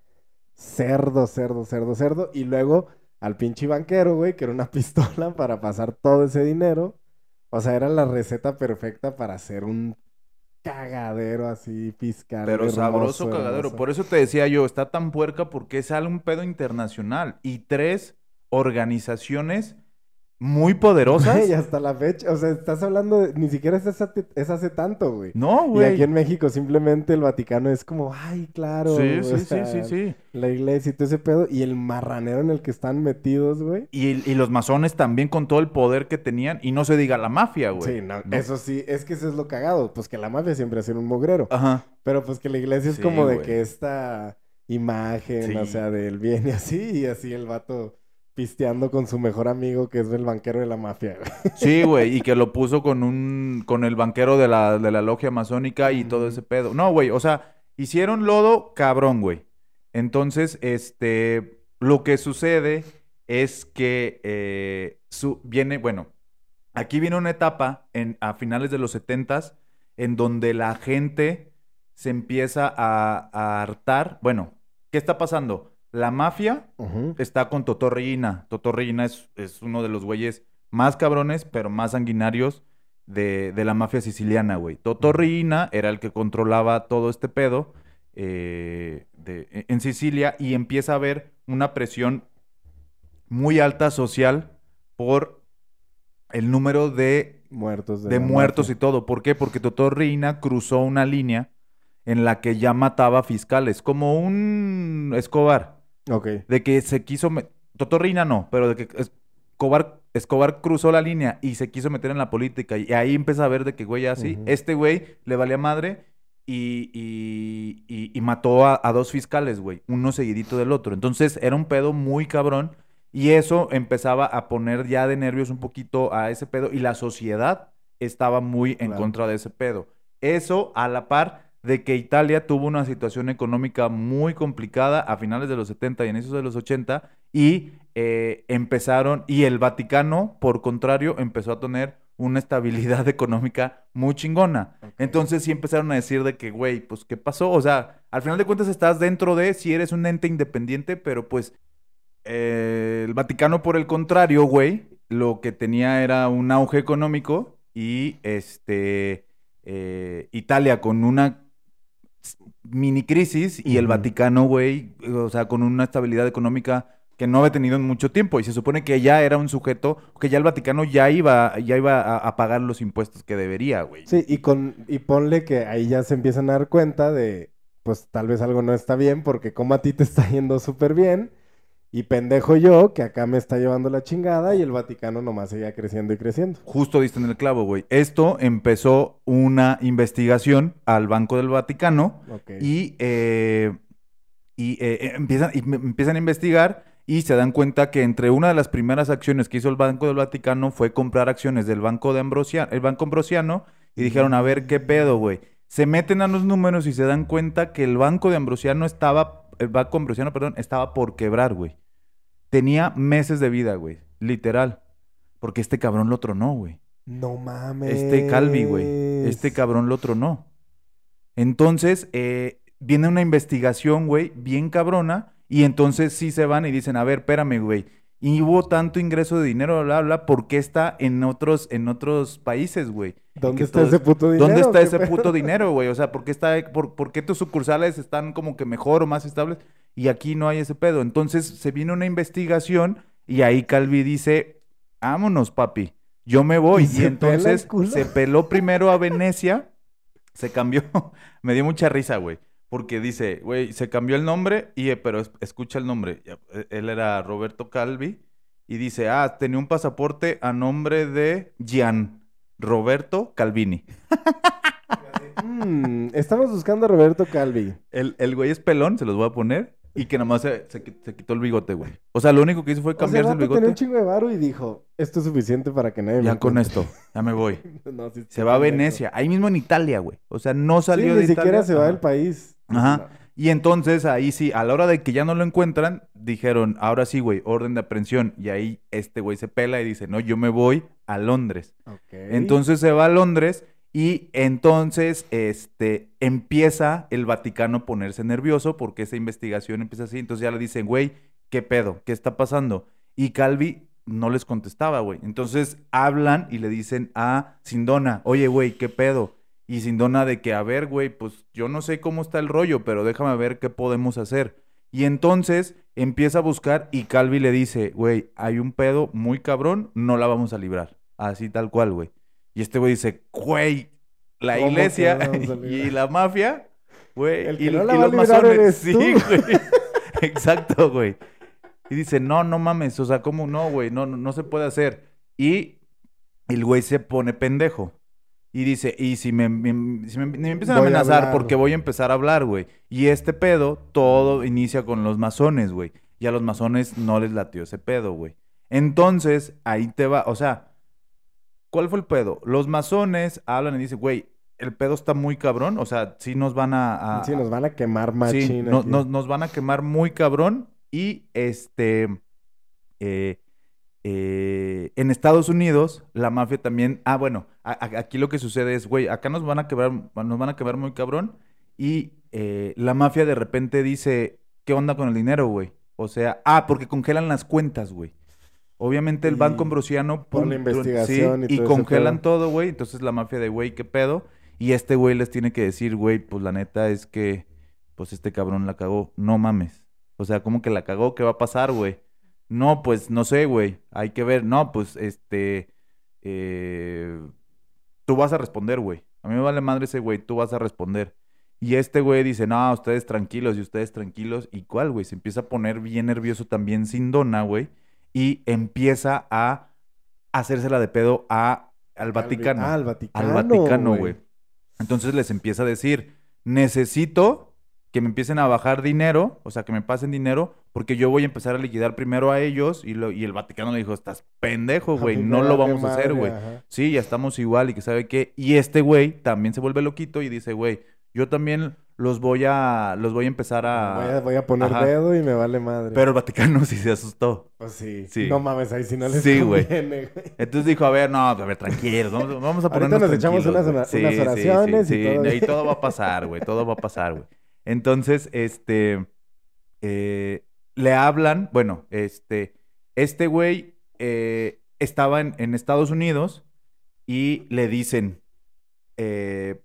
cerdo, cerdo, cerdo, cerdo, y luego al pinche banquero, güey, que era una pistola para pasar todo ese dinero, o sea, era la receta perfecta para hacer un cagadero así fiscal. Pero hermoso, sabroso cagadero. hermoso. Por eso te decía yo, está tan puerca porque sale un pedo internacional y tres organizaciones muy poderosas. Güey, hasta la fecha, o sea, estás hablando de, ni siquiera es, hace- es hace tanto, güey. No, Y güey. aquí en México simplemente el Vaticano es como, ay, claro, Sí, sí, sí, sea, sí, sí. la iglesia y todo ese pedo, y el marranero en el que están metidos, güey. Y, y los masones también con todo el poder que tenían. Y no se diga la mafia, güey. Sí, no, No. eso sí, es que eso es lo cagado, pues que la mafia siempre ha sido un mugrero, Ajá. pero pues que la iglesia es Sí, como de que esta imagen, o sea, del bien y así, y así el vato pisteando con su mejor amigo que es el banquero de la mafia, güey. Sí, güey. Y que lo puso con un... Con el banquero de la, de la logia masónica y todo ese pedo. No, güey. O sea, hicieron lodo cabrón, güey. Entonces, este... Lo que sucede es que eh, su, viene... Bueno, aquí viene una etapa en, a finales de los setentas en donde la gente se empieza a, a hartar. Bueno, ¿qué está pasando? La mafia está con Totorrina. Totorrina es, es uno de los güeyes más cabrones, pero más sanguinarios de, de la mafia siciliana, güey. Totorrina era el que controlaba todo este pedo eh, de- e- en Sicilia y empieza a haber una presión muy alta social por el número de, Muertos de muertos mafia. y todo. ¿Por qué? Porque Totorrina cruzó una línea en la que ya mataba fiscales, como un Escobar Ok. de que se quiso... me- Totorrina no, pero de que Escobar, Escobar cruzó la línea y se quiso meter en la política y ahí empieza a ver de que, güey, así, Ujú. este güey le valía madre y, y, y- y mató a, a dos fiscales, güey, uno seguidito del otro. Entonces era un pedo muy cabrón y eso empezaba a poner ya de nervios un poquito a ese pedo y la sociedad estaba muy en Claro. contra de ese pedo. Eso a la par de que Italia tuvo una situación económica muy complicada a finales de los 70 y inicios de los 80 y eh, empezaron, y el Vaticano, por contrario, empezó a tener una estabilidad económica muy chingona. Entonces sí empezaron a decir de que, güey, pues, ¿qué pasó? O sea, al final de cuentas estás dentro de, si eres un ente independiente, pero pues eh, el Vaticano, por el contrario, güey, lo que tenía era un auge económico y este eh, Italia con una mini crisis y el. Vaticano, güey, o sea, con una estabilidad económica que no había tenido en mucho tiempo y se supone que ya era un sujeto, que ya el Vaticano ya iba, ya iba a, a pagar los impuestos que debería, güey. Sí, y con y ponle que ahí ya se empiezan a dar cuenta de, pues tal vez algo no está bien, porque como a ti te está yendo súper bien, y pendejo yo, que acá me está llevando la chingada, y el Vaticano nomás seguía creciendo y creciendo. Justo diste en el clavo, güey. Esto empezó una investigación al Banco del Vaticano y, eh, y, eh, eh, empiezan, y empiezan a investigar y se dan cuenta que entre una de las primeras acciones que hizo el Banco del Vaticano fue comprar acciones del Banco de Ambrosia- el Banco Ambrosiano y dijeron, a ver, ¿qué pedo, güey? Se meten a los números y se dan cuenta que el banco de Ambrosiano estaba, el banco Ambrosiano, perdón, estaba por quebrar, güey. Tenía meses de vida, güey. Literal. Porque este cabrón lo tronó, güey. No mames. Este Calvi, güey. Este cabrón lo tronó. Entonces, eh, viene una investigación, güey, bien cabrona. Y entonces sí se van y dicen, a ver, espérame, güey. Y hubo tanto ingreso de dinero, bla, bla, ¿por qué está en otros, en otros países, güey? ¿Dónde está todos- ese puto dinero? ¿Dónde está ¿Qué ese puto dinero, güey? O sea, ¿por qué, está, por, por qué tus sucursales están como que mejor o más estables? Y aquí no hay ese pedo. Entonces se viene una investigación y ahí Calvi dice, vámonos, papi, yo me voy. ¿Y pela entonces se peló primero a Venecia, se cambió, me dio mucha risa, güey. Porque dice, güey, se cambió el nombre, y, eh, pero es- escucha el nombre. eh, Él era Roberto Calvi. Y dice, ah, tenía un pasaporte a nombre de Gian Roberto Calvini. Mm, estamos buscando a Roberto Calvi. El, el güey es pelón, se los voy a poner. Y que nomás se, se, qui- se quitó el bigote, güey. O sea, lo único que hizo fue O sea, el cambiarse el vato tenía un bigote. chingo de varo y dijo, esto es suficiente para que nadie me Ya con encuentre". esto, ya me voy. No, sí, Se va a. Venecia, ahí mismo en Italia, güey. O sea, no Sí, salió ni de siquiera Italia. se va del país. Ajá. Y entonces ahí sí, a la hora de que ya no lo encuentran, dijeron, ahora sí, güey, orden de aprehensión. Y ahí este güey se pela y dice, no, yo me voy a Londres. Ok. Entonces se va a Londres y entonces este, empieza el Vaticano a ponerse nervioso porque esa investigación empieza así. Entonces ya le dicen, güey, ¿qué pedo? ¿Qué está pasando? Y Calvi no les contestaba, güey. Entonces hablan y le dicen a Sindona, oye, güey, ¿qué pedo? Y Sindona de que, a ver, güey, pues yo no sé cómo está el rollo, pero déjame ver qué podemos hacer. Y entonces empieza a buscar y Calvi le dice, güey, hay un pedo muy cabrón, no la vamos a librar. Así tal cual, güey. Y este güey dice, güey, la ¿Cómo que iglesia y la mafia, güey, El que y, no la y va a los masones. eres Sí, tú. güey. Exacto, güey. Y dice, no, no mames, o sea, ¿cómo no, güey? No, no, no se puede hacer. Y el güey se pone pendejo. Y dice, y si me, me- si me- me empiezan a Voy a amenazar hablar. porque voy a empezar a hablar, güey. Y este pedo, todo inicia con los masones, güey. Y a los masones no les latió ese pedo, güey. Entonces, ahí te va, o sea, ¿cuál fue el pedo? Los masones hablan y dicen, güey, el pedo está muy cabrón, o sea, sí nos van a... a- Sí, nos van a quemar Sí, machín no- aquí. nos, nos van a quemar muy cabrón. Y este. eh, eh, en Estados Unidos, la mafia también. Ah, bueno, a- a- aquí lo que sucede es, güey, acá nos van a quebrar, nos van a quebrar muy cabrón. Y eh, la mafia de repente dice, ¿qué onda con el dinero, güey? O sea, ah, porque congelan las cuentas, güey. Obviamente el Banco Ambrosiano... por la pum, investigación sí, y todo congelan todo, güey. Entonces la mafia de, güey, ¿qué pedo? Y este güey les tiene que decir, güey, pues la neta es que, pues este cabrón la cagó. No mames. O sea, ¿cómo que la cagó? ¿Qué va a pasar, güey? No, pues no sé, güey. Hay que ver. No, pues este... eh, tú vas a responder, güey. A mí me vale madre ese güey, tú vas a responder. Y este güey dice, no, ustedes tranquilos y ustedes tranquilos. ¿Y cuál, güey? Se empieza a poner bien nervioso también sin dona, güey. Y empieza a hacérsela de pedo a, al Vaticano. Ah, al Vaticano. al Vaticano, güey. Entonces les empieza a decir, necesito que me empiecen a bajar dinero, o sea, que me pasen dinero, porque yo voy a empezar a liquidar primero a ellos. Y, lo, y el Vaticano le dijo, estás pendejo, güey, no lo vamos a hacer, güey. Sí, ya estamos igual y que sabe qué. Y este güey también se vuelve loquito y dice, güey, yo también los voy a, los voy a empezar a... Voy a, voy a poner Ajá. dedo y me vale madre. Pero el Vaticano sí se asustó. Pues sí. Sí. No mames, ahí sí no les Sí, conviene, güey. Entonces dijo, a ver, no, a ver, tranquilos, vamos, vamos a Ahorita ponernos nos echamos unas unas oraciones y todo bien. todo va a pasar, güey, todo va a pasar, güey. Entonces, este, eh, le hablan, bueno, este, este güey eh, estaba en, en Estados Unidos y le dicen, eh,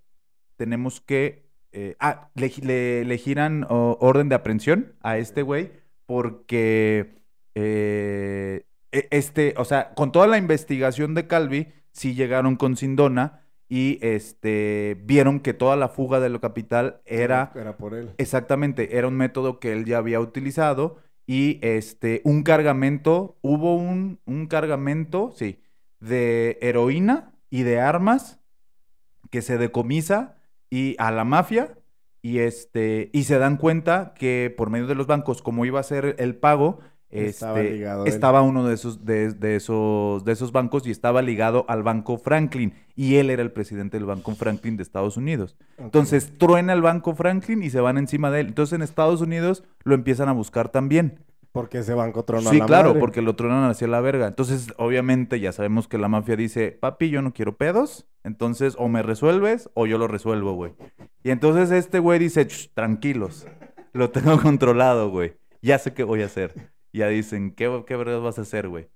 tenemos que, eh, ah, le, le- le giran orden de aprehensión a este güey porque eh, e- este, o sea, con toda la investigación de Calvi, sí llegaron con Sindona y este vieron que toda la fuga de lo capital era Era por él. exactamente, era un método que él ya había utilizado y este un cargamento, hubo un, un cargamento, sí, de heroína y de armas que se decomisa y a la mafia y este y se dan cuenta que por medio de los bancos como iba a ser el pago Estaba este, ligado él. uno de esos, de, de esos, de esos bancos y estaba ligado al Banco Franklin. Y él era el presidente del Banco Franklin de Estados Unidos. Entonces truena el Banco Franklin y se van encima de él. Entonces en Estados Unidos lo empiezan a buscar también. Porque ese banco tronó a Sí, la claro, madre. porque lo tronan hacia la verga. Entonces, obviamente, ya sabemos que la mafia dice, papi, yo no quiero pedos. Entonces, o me resuelves o yo lo resuelvo, güey. Y entonces este güey dice, "Ch, tranquilos, lo tengo controlado, güey. Ya sé qué voy a hacer. Ya dicen, ¿qué, qué vergas vas a hacer, güey?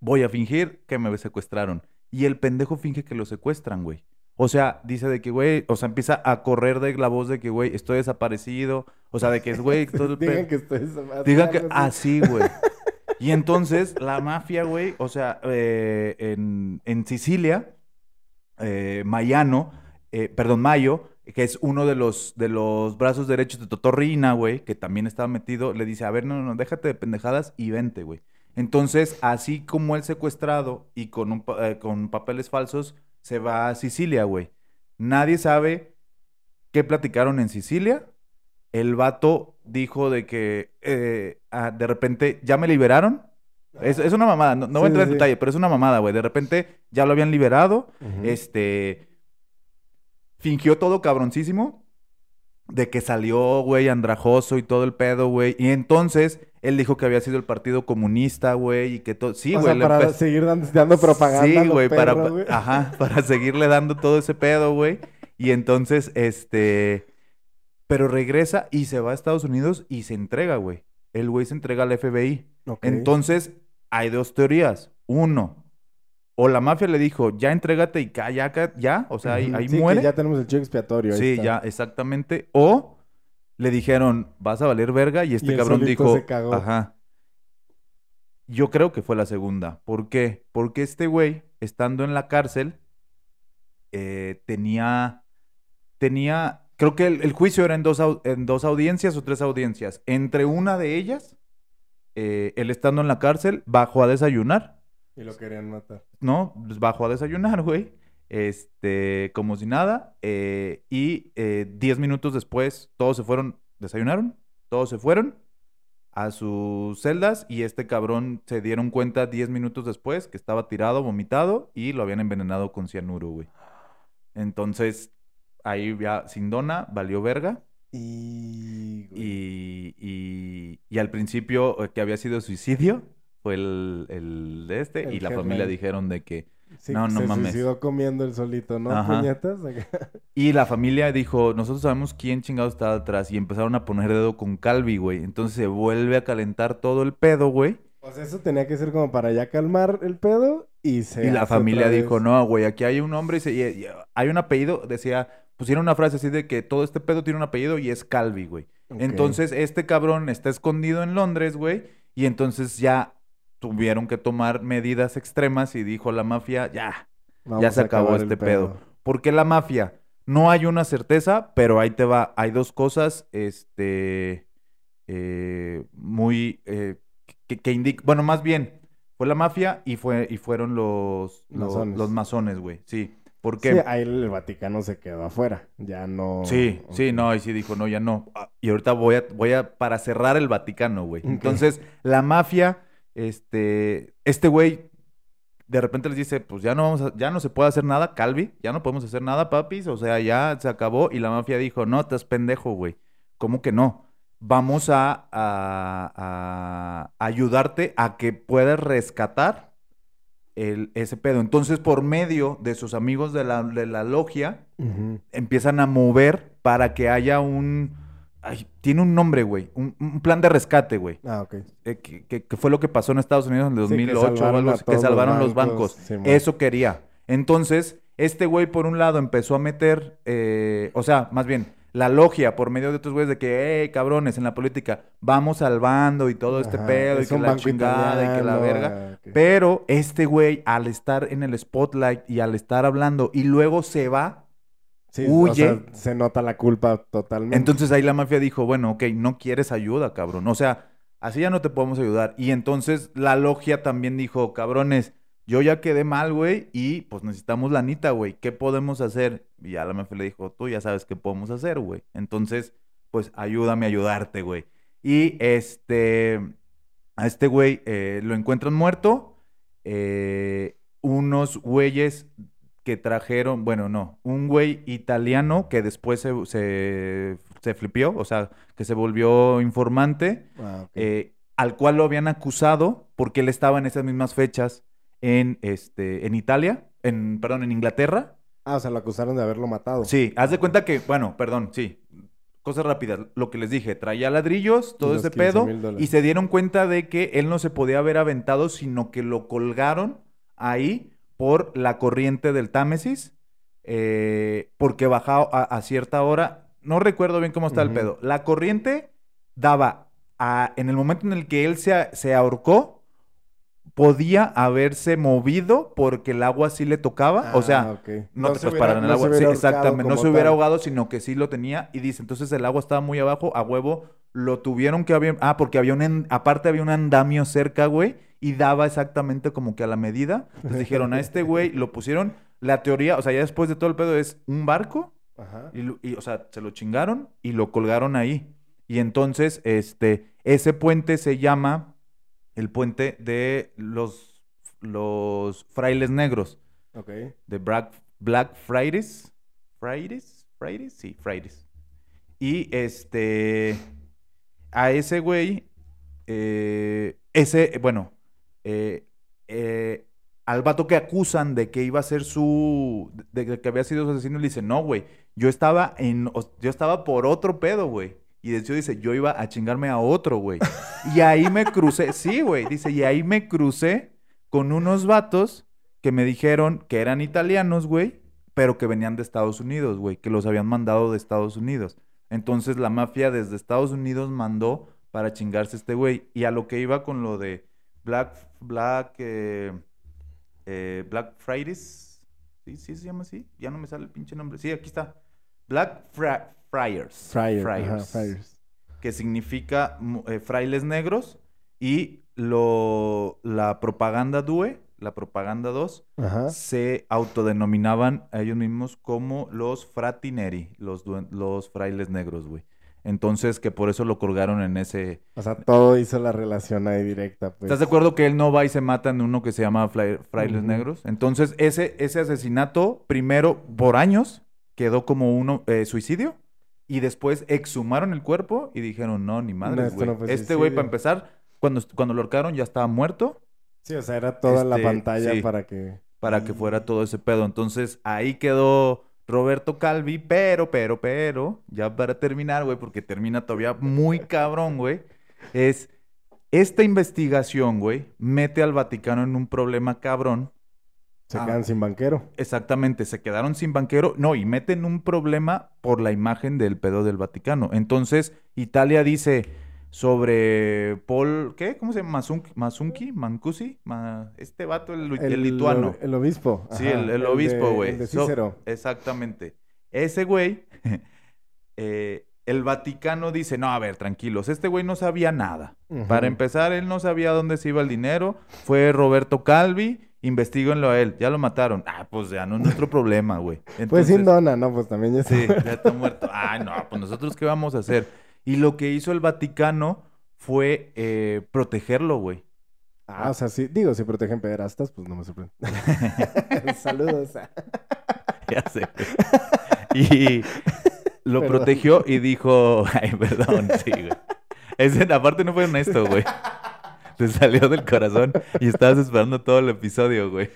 Voy a fingir que me secuestraron. Y el pendejo finge que lo secuestran, güey. O sea, dice de que, güey, o sea, empieza a correr de la voz de que, güey, estoy desaparecido. O sea, de que es, güey, todo el Digan que estoy... Digan que así. güey. Y entonces la mafia, güey, o sea, eh, en, en Sicilia, eh, Mayano, eh, perdón, Mayo, que es uno de los, de los brazos derechos de Totorrina, güey, que también estaba metido, le dice, a ver, no, no, no, déjate de pendejadas y vente, güey. Entonces, así como el secuestrado y con, un eh, con papeles falsos, se va a Sicilia, güey. Nadie sabe qué platicaron en Sicilia. El vato dijo de que eh, ah, de repente ya me liberaron. Es, es una mamada, no, no voy a entrar en sí. detalle, pero es una mamada, güey. De repente ya lo habían liberado. Este. Fingió todo cabroncísimo. De que salió, güey, andrajoso y todo el pedo, güey. Y entonces él dijo que había sido el Partido Comunista, güey, y que todo. Sí, güey. para empe- seguir dando, dando propaganda. Sí, güey, para, ajá, para seguirle dando todo ese pedo, güey. Y entonces, este, pero regresa y se va a Estados Unidos y se entrega, güey. El güey se entrega al FBI. Entonces, hay dos teorías. Uno, o la mafia le dijo, ya entrégate y ya, ya, o sea, ahí, Ujú. ahí Sí, que muere. ya tenemos el chico expiatorio. Sí, ya, exactamente. O le dijeron, vas a valer verga, y este él cabrón dijo, se cagó. ajá. Yo creo que fue la segunda. ¿Por qué? Porque este güey, estando en la cárcel, eh, tenía, tenía, creo que el, el juicio era en dos, au- en dos audiencias o tres audiencias. Entre una de ellas, eh, él estando en la cárcel, bajó a desayunar. Y lo querían matar. ¿no? Pues bajó a desayunar, güey. Este, como si nada. eh, y eh, diez minutos después, todos se fueron, desayunaron, todos se fueron a sus celdas y este cabrón se dieron cuenta diez minutos después que estaba tirado, vomitado y lo habían envenenado con cianuro, güey. Entonces, ahí ya sin dona, valió verga. Y... Y, y, y al principio eh, que había sido suicidio, fue el, el de este, El y la familia dijeron de que... Sí, no, no se mames. suicidó comiendo el solito, ¿no? Ajá. Puñetas. Y la familia dijo, nosotros sabemos quién chingado estaba atrás, y empezaron a poner dedo con Calvi, güey. Entonces se vuelve a calentar todo el pedo, güey. Pues eso tenía que ser como para ya calmar el pedo y se Y la familia dijo, no, güey, aquí hay un hombre y, se- y- y hay un apellido, decía, pusieron una frase así de que todo este pedo tiene un apellido y es Calvi, güey. Entonces, este cabrón está escondido en Londres, güey, y entonces ya tuvieron que tomar medidas extremas y dijo la mafia, ya, Vamos ya se acabó este el pedo. ¿Por qué la mafia? No hay una certeza, pero ahí te va. Hay dos cosas, este, eh, muy, eh, que, que indican, bueno, más bien, fue la mafia y fue, y fueron los, los, Masones. los masones, güey, sí. ¿Por Sí, qué? ahí el Vaticano se quedó afuera. Ya no... Sí, sí, no, y sí dijo, no, ya no. Ah, Y ahorita voy a, voy a, para cerrar el Vaticano, güey. Entonces, la mafia, este, este güey, de repente les dice, pues ya no vamos a, ya no se puede hacer nada, Calvi, ya no podemos hacer nada, papis, o sea, ya se acabó. Y la mafia dijo, no, estás pendejo, güey. ¿Cómo que no? Vamos a, a- a ayudarte a que puedas rescatar el, ese pedo. Entonces, por medio de sus amigos de la, de la logia, empiezan a mover para que haya un... ay, tiene un nombre, güey. Un, un plan de rescate, güey. Ah, ok. Eh, que, que- que fue lo que pasó en Estados Unidos en el Sí, que 2008 o salvaron algo a así, que los salvaron los bancos. Eso quería. Entonces, este güey, por un lado, empezó a meter... eh, o sea, más bien, la logia, por medio de otros güeyes de que, hey, cabrones, en la política, vamos salvando y todo este Ajá, pedo y que la chingada y que la verga. ah. Pero este güey, al estar en el spotlight y al estar hablando y luego se va, Sí, o huye. sea, se nota la culpa totalmente. entonces ahí la mafia dijo, bueno, ok, no quieres ayuda, cabrón. O sea, así ya no te podemos ayudar. Y entonces la logia también dijo, cabrones, yo ya quedé mal, güey, y pues necesitamos la nita, güey. ¿Qué podemos hacer? Y ya la mafia le dijo, tú ya sabes qué podemos hacer, güey. Entonces, pues ayúdame a ayudarte, güey. Y este, a este güey eh, lo encuentran muerto. eh, unos güeyes que trajeron, bueno, no, un güey italiano que después se, se, se flipió, o sea, que se volvió informante, Ah, eh, al cual lo habían acusado porque él estaba en esas mismas fechas en, este, en Italia, en, perdón, en Inglaterra. Ah, o sea, lo acusaron de haberlo matado. Sí, haz de cuenta que, bueno, perdón, sí. Cosas rápidas. Lo que les dije, traía ladrillos, todo ese 15 pedo, y se dieron cuenta de que él no se podía haber aventado, sino que lo colgaron ahí por la corriente del Támesis, eh, porque bajaba a, a cierta hora. No recuerdo bien cómo está el pedo. La corriente daba a, en el momento en el que él se, se ahorcó, podía haberse movido porque el agua sí le tocaba. o sea, Ah, no, te se parar en el hubiera- no agua. Sí, hubiera exactamente. No se hubiera tal. ahogado, sino que sí lo tenía. Y dice, entonces el agua estaba muy abajo, a huevo. Lo tuvieron que había. Ah, porque había un. en- Aparte había un andamio cerca, güey. Y daba exactamente como que a la medida. Entonces dijeron, a este güey lo pusieron. La teoría, o sea, ya después de todo el pedo es un barco. Ajá. Y, o sea, se lo chingaron y lo colgaron ahí. Y entonces, este, ese puente se llama el puente de los, los frailes negros Ok. de Black, Black Fridays. ¿Fridays? ¿Fridays? Sí, Fridays. Y este. A ese güey. eh, ese, bueno. Eh, eh, al vato que acusan de que iba a ser su. de, de que había sido su asesino, le dice: No, güey. Yo estaba en. Yo estaba por otro pedo, güey. Y de hecho dice: Yo iba a chingarme a otro, güey. Y ahí me crucé. Sí, güey. Dice: Y ahí me crucé con unos vatos que me dijeron que eran italianos, güey, pero que venían de Estados Unidos, güey, que los habían mandado de Estados Unidos. Entonces la mafia desde Estados Unidos mandó para chingarse este güey. Y a lo que iba con lo de Black, Black, eh, eh, Black Fridays. ¿Sí? ¿Sí se llama así? Ya no me sale el pinche nombre. Sí, aquí está. Black Fra- Friars. Ajá, Friars que significa eh, frailes negros, y lo, la propaganda DUE, la propaganda 2, Ajá. se autodenominaban a ellos mismos como los fratineri, los, los frailes negros, güey. Entonces, que por eso lo colgaron en ese... O sea, todo hizo la relación ahí directa, pues. ¿Estás de acuerdo que él no va y se mata en uno que se llama Frailes. Negros? Entonces, ese, ese asesinato, primero, por años, quedó como uno eh, suicidio. Y después exhumaron el cuerpo y dijeron, no, ni madre, güey. no este güey, para suicidio". empezar, cuando, cuando lo ahorcaron ya estaba muerto Sí, o sea, era toda la Este, pantalla sí. para que... para que fuera todo ese pedo. Entonces, ahí quedó Roberto Calvi, pero, pero, pero, ya para terminar, güey, porque termina todavía muy cabrón, güey, es esta investigación, güey, mete al Vaticano en un problema cabrón. Se Ah. quedan sin banquero. Exactamente, se quedaron sin banquero, no, y meten un problema por la imagen del pedo del Vaticano. Entonces, Italia dice sobre Paul, ¿qué? ¿Cómo se llama? Masunki, Masunki, Mancusi, Ma- este vato, el, el lituano. El obispo. Sí, ajá, el, el de- obispo, güey. El de So- Cícero. exactamente. Ese güey, eh, el Vaticano dice, no, a ver, tranquilos, este güey no sabía nada. Para empezar, él no sabía dónde se iba el dinero. Fue Roberto Calvi, investiguenlo a él. Ya lo mataron. Ah, pues ya no es nuestro problema, güey. Pues sin dona, no, pues también ya está Sí, ya está muerto. Ay, no, pues nosotros qué vamos a hacer. Y lo que hizo el Vaticano fue eh, protegerlo, güey. Ah, o sea, sí, digo, si protegen pederastas, pues no me sorprende. Saludos. Ya sé. Y lo Perdón. protegió y dijo, ay, perdón, sí, güey. Ese, aparte no fue honesto, güey. Te salió del corazón y estabas esperando todo el episodio, güey.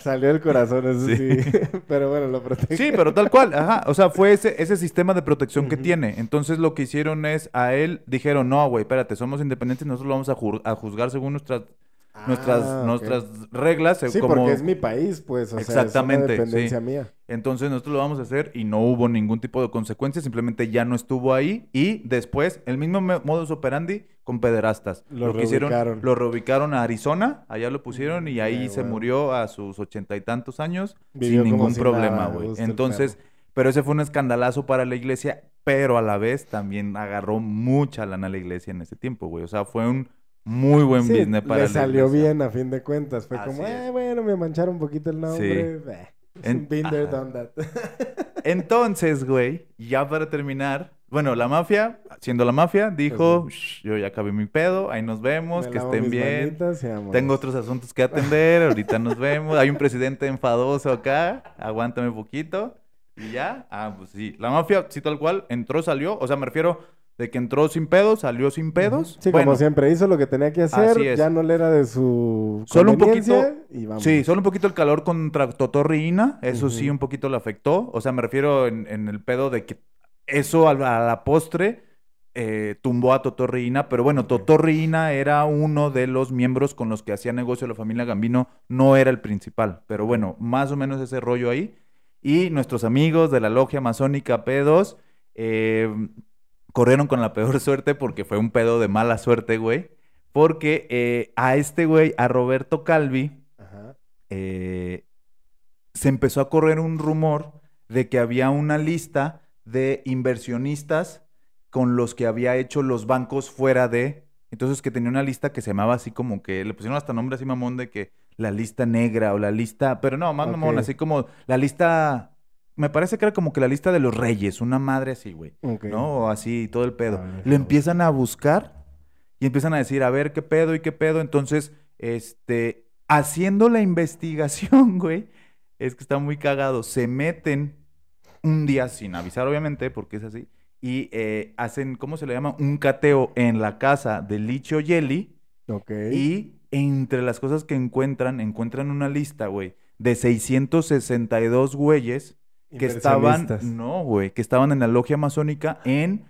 Salió del corazón, eso sí. Sí. Pero bueno, lo protege. Sí, pero tal cual, ajá. O sea, fue ese, ese sistema de protección que tiene. Entonces lo que hicieron es a él, dijeron, no, güey, espérate, somos independientes, nosotros lo vamos a juzgar según nuestras, nuestras, Ah, nuestras reglas. eh, Sí, como... porque es mi país, pues. O Exactamente, sea, es una dependencia mía. Entonces nosotros lo vamos a hacer y no hubo ningún tipo de consecuencia, simplemente ya no estuvo ahí y después el mismo modus operandi con pederastas. Lo que hicieron, reubicaron. lo reubicaron a Arizona, allá lo pusieron y ahí se bueno. murió a sus ochenta y tantos años Vivió sin ningún si problema, güey. Entonces, pero ese fue un escandalazo para la iglesia, pero a la vez también agarró mucha lana a la iglesia en ese tiempo, güey. O sea, fue un muy buen Sí, business para le salió bien a fin de cuentas. Fue como, Así es. eh, bueno, me mancharon un poquito el nombre. eh, En- Been there, ajá. done that. Entonces, güey, ya para terminar, Bueno, la mafia, siendo la mafia, dijo, "Shh, yo ya acabé mi pedo, ahí nos vemos, Me que estén bien. Tengo otros asuntos que atender, ahorita nos vemos. Hay un presidente enfadoso acá, aguántame un poquito. Y ya, ah, pues sí. La mafia, sí, tal cual, entró, salió. O sea, me refiero de que entró sin pedos, salió sin pedos. Sí, Bueno, como siempre, hizo lo que tenía que hacer, ya no le era de su Solo un poquito- y vamos. Sí, solo un poquito el calor contra Totorriina, eso sí un poquito le afectó. O sea, me refiero en, en el pedo de que eso a la, a la postre eh, tumbó a Totorriina, pero bueno, Totorriina era uno de los miembros con los que hacía negocio la familia Gambino, no era el principal, pero bueno, más o menos ese rollo ahí. Y nuestros amigos de la logia masónica P2 eh, corrieron con la peor suerte porque fue un pedo de mala suerte, güey. Porque eh, a este güey, a Roberto Calvi, Ajá. eh, se empezó a correr un rumor de que había una lista de inversionistas con los que había hecho los bancos fuera de... Entonces que tenía una lista que se llamaba así como que le pusieron hasta nombre así mamón de que la lista negra o la lista, pero no, más mamón, así como la lista, me parece que era como que la lista de los reyes, una madre así, güey. ¿no? O así, todo el pedo. A ver, Lo empiezan a buscar y empiezan a decir, a ver qué pedo y qué pedo. Entonces, este, haciendo la investigación, güey, es que está muy cagado. Se meten un día sin avisar, obviamente, porque es así, y eh, hacen, ¿cómo se le llama? Un cateo en la casa de Licho Yeli. Ok. Y entre las cosas que encuentran, encuentran una lista, güey, de 662 güeyes que estaban, no, güey, que estaban en la logia masónica en,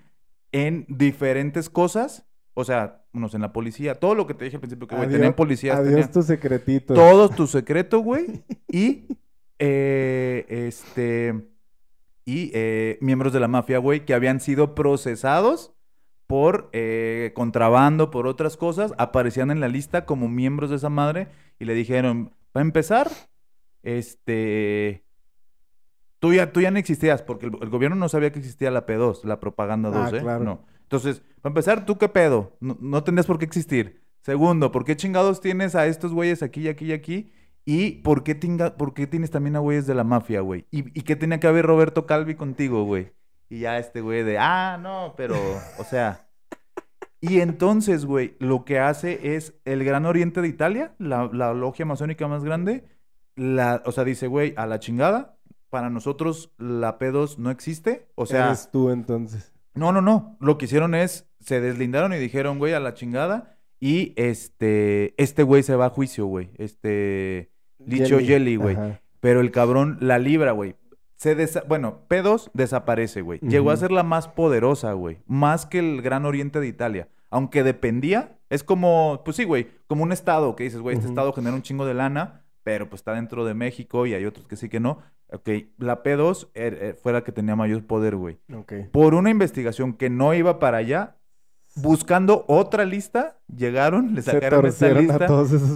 en diferentes cosas. O sea, unos en la policía, todo lo que te dije al principio, que güey, tenían policías, Adiós tenían tu secretito. todos tus secretos, güey, y eh, este y eh, miembros de la mafia, güey, que habían sido procesados por eh, contrabando, por otras cosas, aparecían en la lista como miembros de esa madre y le dijeron, para empezar, este, tú ya, tú ya no existías, porque el, el gobierno no sabía que existía la P2, la propaganda 2, Ah, ¿eh? claro. No. Entonces, para empezar, ¿tú qué pedo? No, no tendrías por qué existir. Segundo, ¿por qué chingados tienes a estos güeyes aquí y aquí y aquí? ¿Y por qué, tinga- por qué tienes también a güeyes de la mafia, güey? ¿Y, y qué tenía que haber Roberto Calvi contigo, güey? Y ya este güey de, ah, no, pero, o sea... Y entonces, güey, lo que hace es el Gran Oriente de Italia, la, la logia masónica más grande, la, o sea, dice, güey, a la chingada, para nosotros la P2 no existe, o sea... Eres tú entonces. No, no, no. Lo que hicieron es, se deslindaron y dijeron, güey, a la chingada. Y este, este güey se va a juicio, güey. Este, Licho Jelly, güey. Pero el cabrón la libra, güey. Se desa- bueno, P2 desaparece, güey. Llegó a ser la más poderosa, güey. Más que el Gran Oriente de Italia. Aunque dependía, es como, pues sí, güey, como un estado que dices, güey, este estado genera un chingo de lana, pero pues está dentro de México y hay otros que sí que no. Ok, la P2 er- er, fue la que tenía mayor poder, güey Ok. por una investigación que no iba para allá, buscando otra lista, llegaron, le sacaron torcieron lista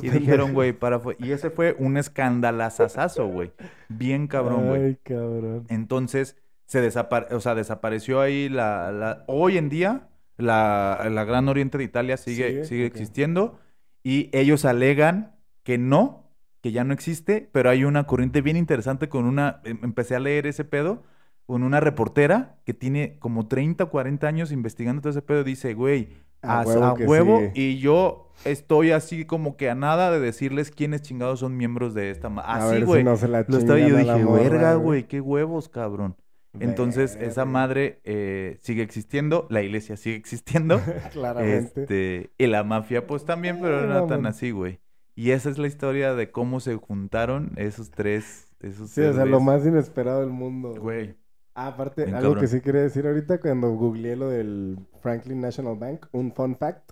y dijeron, güey, para fu-". Y ese fue un escandalazazazo, güey. Bien cabrón, güey. Ay, cabrón. Entonces, se desapare o sea, desapareció ahí la, la- Hoy en día, la, la Gran Oriente de Italia sigue, ¿Sigue? existiendo y ellos alegan que no, que ya no existe, pero hay una corriente bien interesante con una... em- Empecé a leer ese pedo con una reportera que tiene como 30 o 40 años investigando todo ese pedo. Dice, güey, A a, huevo a y yo estoy así como que a nada de decirles quiénes chingados son miembros de esta... Así, ver si güey. no se la Lo estaba y yo dije, verga, güey, qué huevos, cabrón. Entonces, esa madre eh, sigue existiendo, la iglesia sigue existiendo. Claramente. este, y la mafia, pues también, pero Eh, no tan mamón. así, güey. Y esa es la historia de cómo se juntaron esos tres. Esos Sí, o sea, lo más inesperado del mundo. Güey. Ah, aparte, Bien algo cabrón. que sí quería decir ahorita, cuando googleé lo del Franklin National Bank, un fun fact.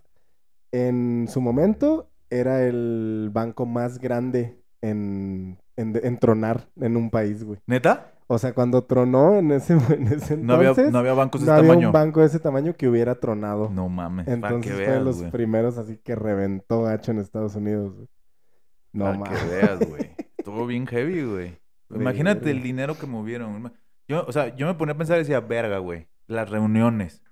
En su momento, era el banco más grande en, en, en tronar en un país, güey. ¿Neta? O sea, cuando tronó en ese, en ese No había, no había bancos de no ese había tamaño. un banco de ese tamaño que hubiera tronado. No mames, Entonces fue de los güey. primeros así que reventó gacho en Estados Unidos. güey. No Para mames. que veas, güey. Estuvo bien heavy, güey. Imagínate el dinero que movieron. Yo, o sea, yo me ponía a pensar y decía, verga, güey. Las reuniones.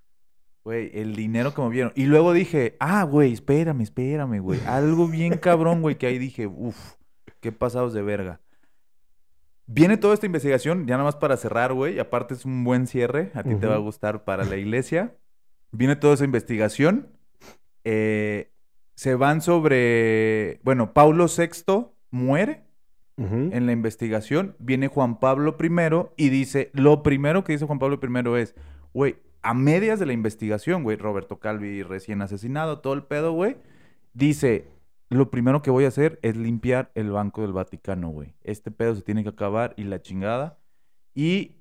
Güey, el dinero que movieron. Y luego dije, ah, güey, espérame, espérame, güey. Algo bien cabrón, güey, que ahí dije, uff, qué pasados de verga. Viene toda esta investigación, ya nada más para cerrar, güey. Aparte es un buen cierre, a ti te va a gustar para la iglesia. Viene toda esa investigación. eh, se van sobre, bueno, Paulo VI muere en la investigación. Viene Juan Pablo I y dice, lo primero que dice Juan Pablo I es, güey, a medias de la investigación, güey, Roberto Calvi recién asesinado, todo el pedo, güey, dice, lo primero que voy a hacer es limpiar el Banco del Vaticano, güey. Este pedo se tiene que acabar y la chingada. Y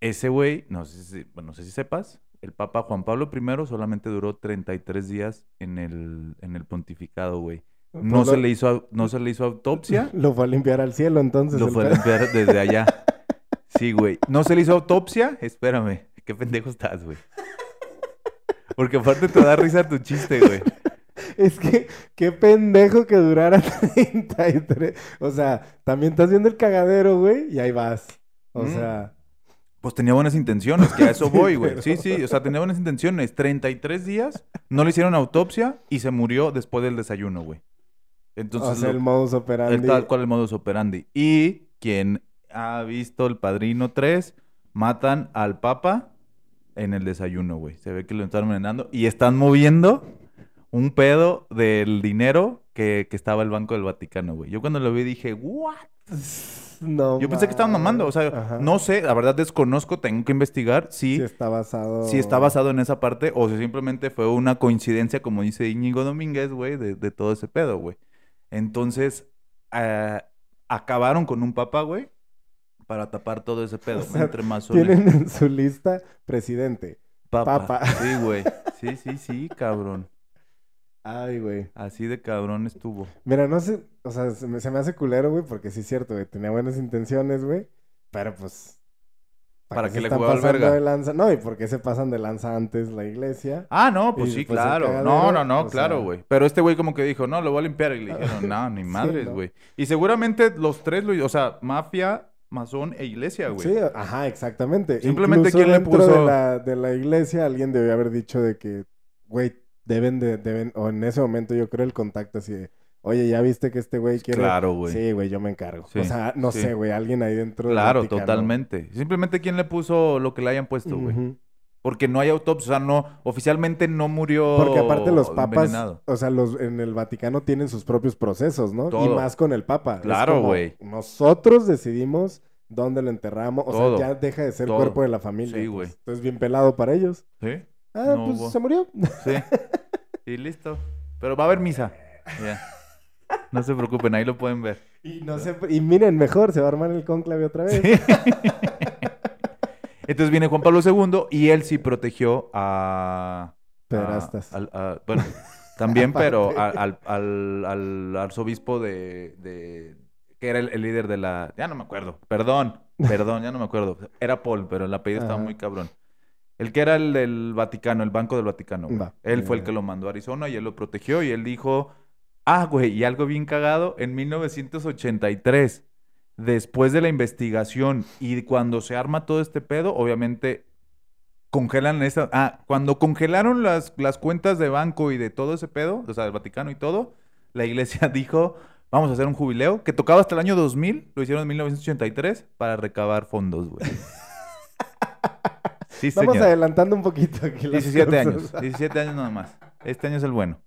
ese güey, no sé si, bueno, no sé si sepas, el Papa Juan Pablo I solamente duró 33 días en el, en el pontificado, güey. No, Pues se lo- le hizo, no se le hizo autopsia. Lo fue a limpiar al cielo, entonces. Lo fue a limpiar desde allá. Sí, güey. ¿No se le hizo autopsia? Espérame. ¿Qué pendejo estás, güey? Porque aparte te da risa tu chiste, güey. Es que, qué pendejo que durara 33. O sea, también estás viendo el cagadero, güey, y ahí vas. O Mm. sea, Pues tenía buenas intenciones, que a eso voy, güey. Sí, sí, o sea, tenía buenas intenciones. 33 días, no le hicieron autopsia y se murió después del desayuno, güey. Entonces, o sea, lo- el modus el operandi. tal cual el modus operandi. Y quien ha visto El Padrino 3, matan al Papa en el desayuno, güey. Se ve que lo están envenenando y están moviendo un pedo del dinero que, que estaba el Banco del Vaticano, güey. Yo cuando lo vi dije, ¿what? No Yo pensé que estaban mamando, o sea, Ajá. no sé, la verdad desconozco, tengo que investigar si, Si está basado. si está basado en esa parte o si simplemente fue una coincidencia, como dice Íñigo Domínguez, güey, de, de todo ese pedo, güey. Entonces, ah, acabaron con un papa, güey, para tapar todo ese pedo. O sea, entre masones. Tienen en su lista presidente. Papa. papa. Sí, güey. Sí, sí, sí, cabrón. Ay, güey. Así de cabrón estuvo. Mira, no sé, o sea, se me, se me hace culero, güey, porque sí es cierto, güey, tenía buenas intenciones, güey, pero pues... Para qué que le jugaba al verga. de lanza? No, y por qué se pasan de lanza antes la iglesia. Ah, no, pues sí, claro. cagadero, No, no, no, claro, sea- güey. Pero este güey como que dijo, no, lo voy a limpiar. Y le dijeron, no, ni Sí, madres, ¿no? güey. Y seguramente los tres, lo, o sea, mafia, masón e iglesia, güey. Sí, ajá, exactamente. Simplemente, Incluso ¿quién le puso? de la, de la iglesia alguien debió haber dicho de que, güey, deben de, deben, o en ese momento yo creo el contacto así de, oye, ¿ya viste que este güey quiere...? Claro, güey. Sí, güey, yo me encargo. Sí, o sea, no sí. sé, güey, alguien ahí dentro Claro, totalmente. Simplemente quién le puso lo que le hayan puesto, güey. Porque no hay autopsia, o sea, no, oficialmente no murió Porque aparte los papas, envenenado. o sea, los en el Vaticano tienen sus propios procesos, ¿no? Y más con el papa. Claro, güey. Nosotros decidimos dónde lo enterramos. O Todo. sea, ya deja de ser Todo. cuerpo de la familia. Sí, güey. Entonces, bien pelado para ellos. ¿Sí? Ah, No pues hubo. se murió. Sí. Y listo. Pero va a haber misa. Ya. No se preocupen, ahí lo pueden ver. Y no sé, y miren, mejor, se va a armar el cónclave otra vez. Entonces viene Juan Pablo II y él sí protegió a... A- bueno, también, pero al, al- al arzobispo de, de- que era el, el líder de la... Ya no me acuerdo. Perdón, perdón, ya no me acuerdo. Era Paul, pero el apellido estaba muy cabrón. El que era el del Vaticano, el Banco del Vaticano. güey. Va. Él fue el que lo mandó a Arizona y él lo protegió y él dijo... Ah, güey, y algo bien cagado, en 1983, después de la investigación y cuando se arma todo este pedo, obviamente congelan esa... Ah, cuando congelaron las, las cuentas de banco y de todo ese pedo, o sea, del Vaticano y todo, la iglesia dijo, vamos a hacer un jubileo, que tocaba hasta el año 2000, lo hicieron en 1983, para recabar fondos, güey. Sí, Vamos señor. adelantando un poquito aquí. las 17 cosas. años, 17 años nada más. Este año es el bueno.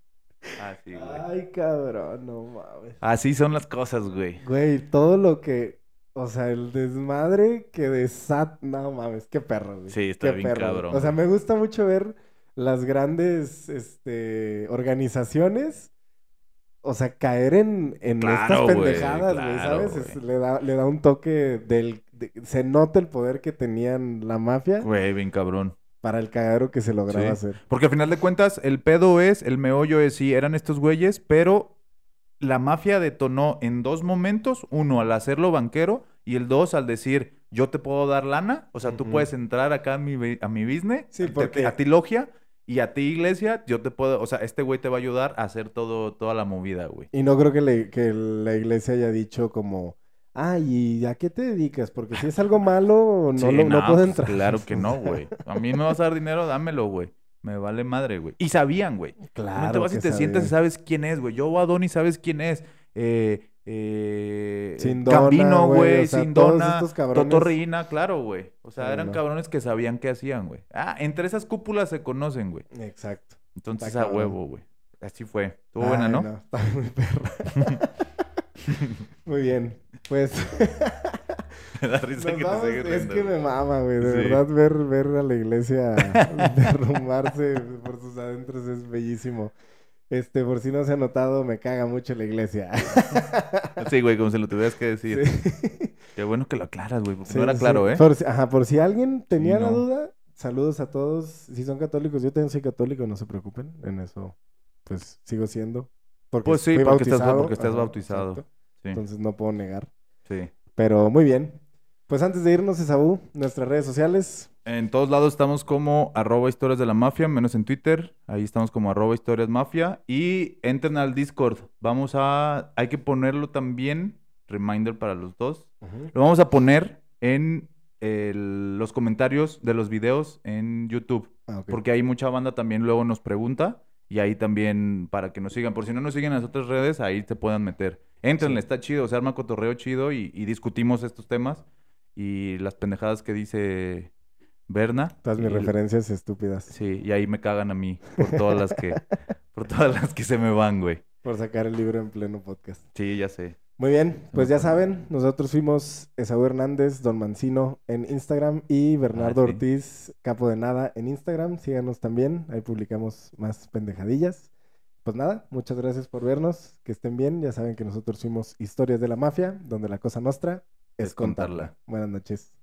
Así, güey. Ay, cabrón, no mames. Así son las cosas, güey. Güey, todo lo que. O sea, el desmadre que desat. No mames, qué perro, güey. Sí, está Qué bien perro, güey. cabrón, O sea, me gusta mucho ver las grandes este, organizaciones. O sea, caer en, en Claro, estas pendejadas, güey, claro, ¿sabes? Es- le, da, le da un toque del. De- se nota el poder que tenían la mafia Güey, bien cabrón. para el cagadero que se lograba Sí. hacer. Porque al final de cuentas, el pedo es, el meollo es, sí, eran estos güeyes, pero la mafia detonó en dos momentos. Uno, al hacerlo banquero, y el dos, al decir, yo te puedo dar lana. O sea, tú puedes entrar acá a mi, a mi business, Sí, a ti- porque- a ti logia, y a ti iglesia, yo te puedo, o sea, este güey te va a ayudar a hacer todo, toda la movida, güey. Y no creo que, le- que la iglesia haya dicho como, ay, ¿y a qué te dedicas? Porque si es algo malo, no, Sí, lo, no no, puedo pues, entrar. Claro que no, güey. A mí me vas a dar dinero, dámelo, güey. Me vale madre, güey. Y sabían, güey. Claro. no te vas y te sientas y sabes quién es, güey. Yo, Adoni, sabes quién es. Eh, eh, Sindona, Gambino, güey, o sea, Sindona, cabrones. Toto Reina, claro, güey. O sea, Sí, eran no. cabrones que sabían qué hacían, güey. Ah, entre esas cúpulas se conocen, güey. Exacto. Entonces Está a cabrón. huevo, güey. Así fue. Estuvo buena, Ay, ¿no? Está muy perra. muy bien. Pues Me da risa que vamos- te sigues es que me mama, güey. De Sí. verdad, ver, ver a la iglesia derrumbarse por sus adentros es bellísimo. Este, por si no se ha notado, me caga mucho la iglesia. Sí, güey, como se lo tuvieras que decir. Sí. Qué bueno que lo aclaras, güey, porque Sí, no era claro, ¿eh? Por si- ajá, por si alguien tenía Sí, la no. duda, saludos a todos. Si son católicos, yo también soy católico, no se preocupen. En eso, pues sigo siendo. Porque Pues sí, porque estás- bautizado. porque estás bautizado. exacto. Sí, Entonces no puedo negar. Sí. Pero muy bien. Pues antes de irnos, Esaú, nuestras redes sociales. En todos lados estamos como arroba historias de la mafia, menos en Twitter. Ahí estamos como arroba historias mafia. Y entren al Discord. Vamos a... Hay que ponerlo también. Reminder para los dos. Lo vamos a poner en el- los comentarios de los videos en YouTube. Ah. Porque hay mucha banda también luego nos pregunta. Y ahí también para que nos sigan. Por si no nos siguen en las otras redes, ahí te puedan meter. Entrenle, Sí. está chido. Se arma cotorreo chido y, y discutimos estos temas. Y las pendejadas que dice Berna. Todas mis referencias estúpidas. Sí, y ahí me cagan a mí por todas las que, por todas las que se me van, güey. Por sacar el libro en pleno podcast. Sí, ya sé. Muy bien, pues ya saben, nosotros fuimos Esaú Hernández, Don Mancino en Instagram y Bernardo Ah, sí. Ortiz, Capo de Nada en Instagram. Síganos también, ahí publicamos más pendejadillas. Pues nada, muchas gracias por vernos, que estén bien. Ya saben que nosotros fuimos Historias de la Mafia, donde la cosa nuestra es, Es contarla. contarla. Buenas noches.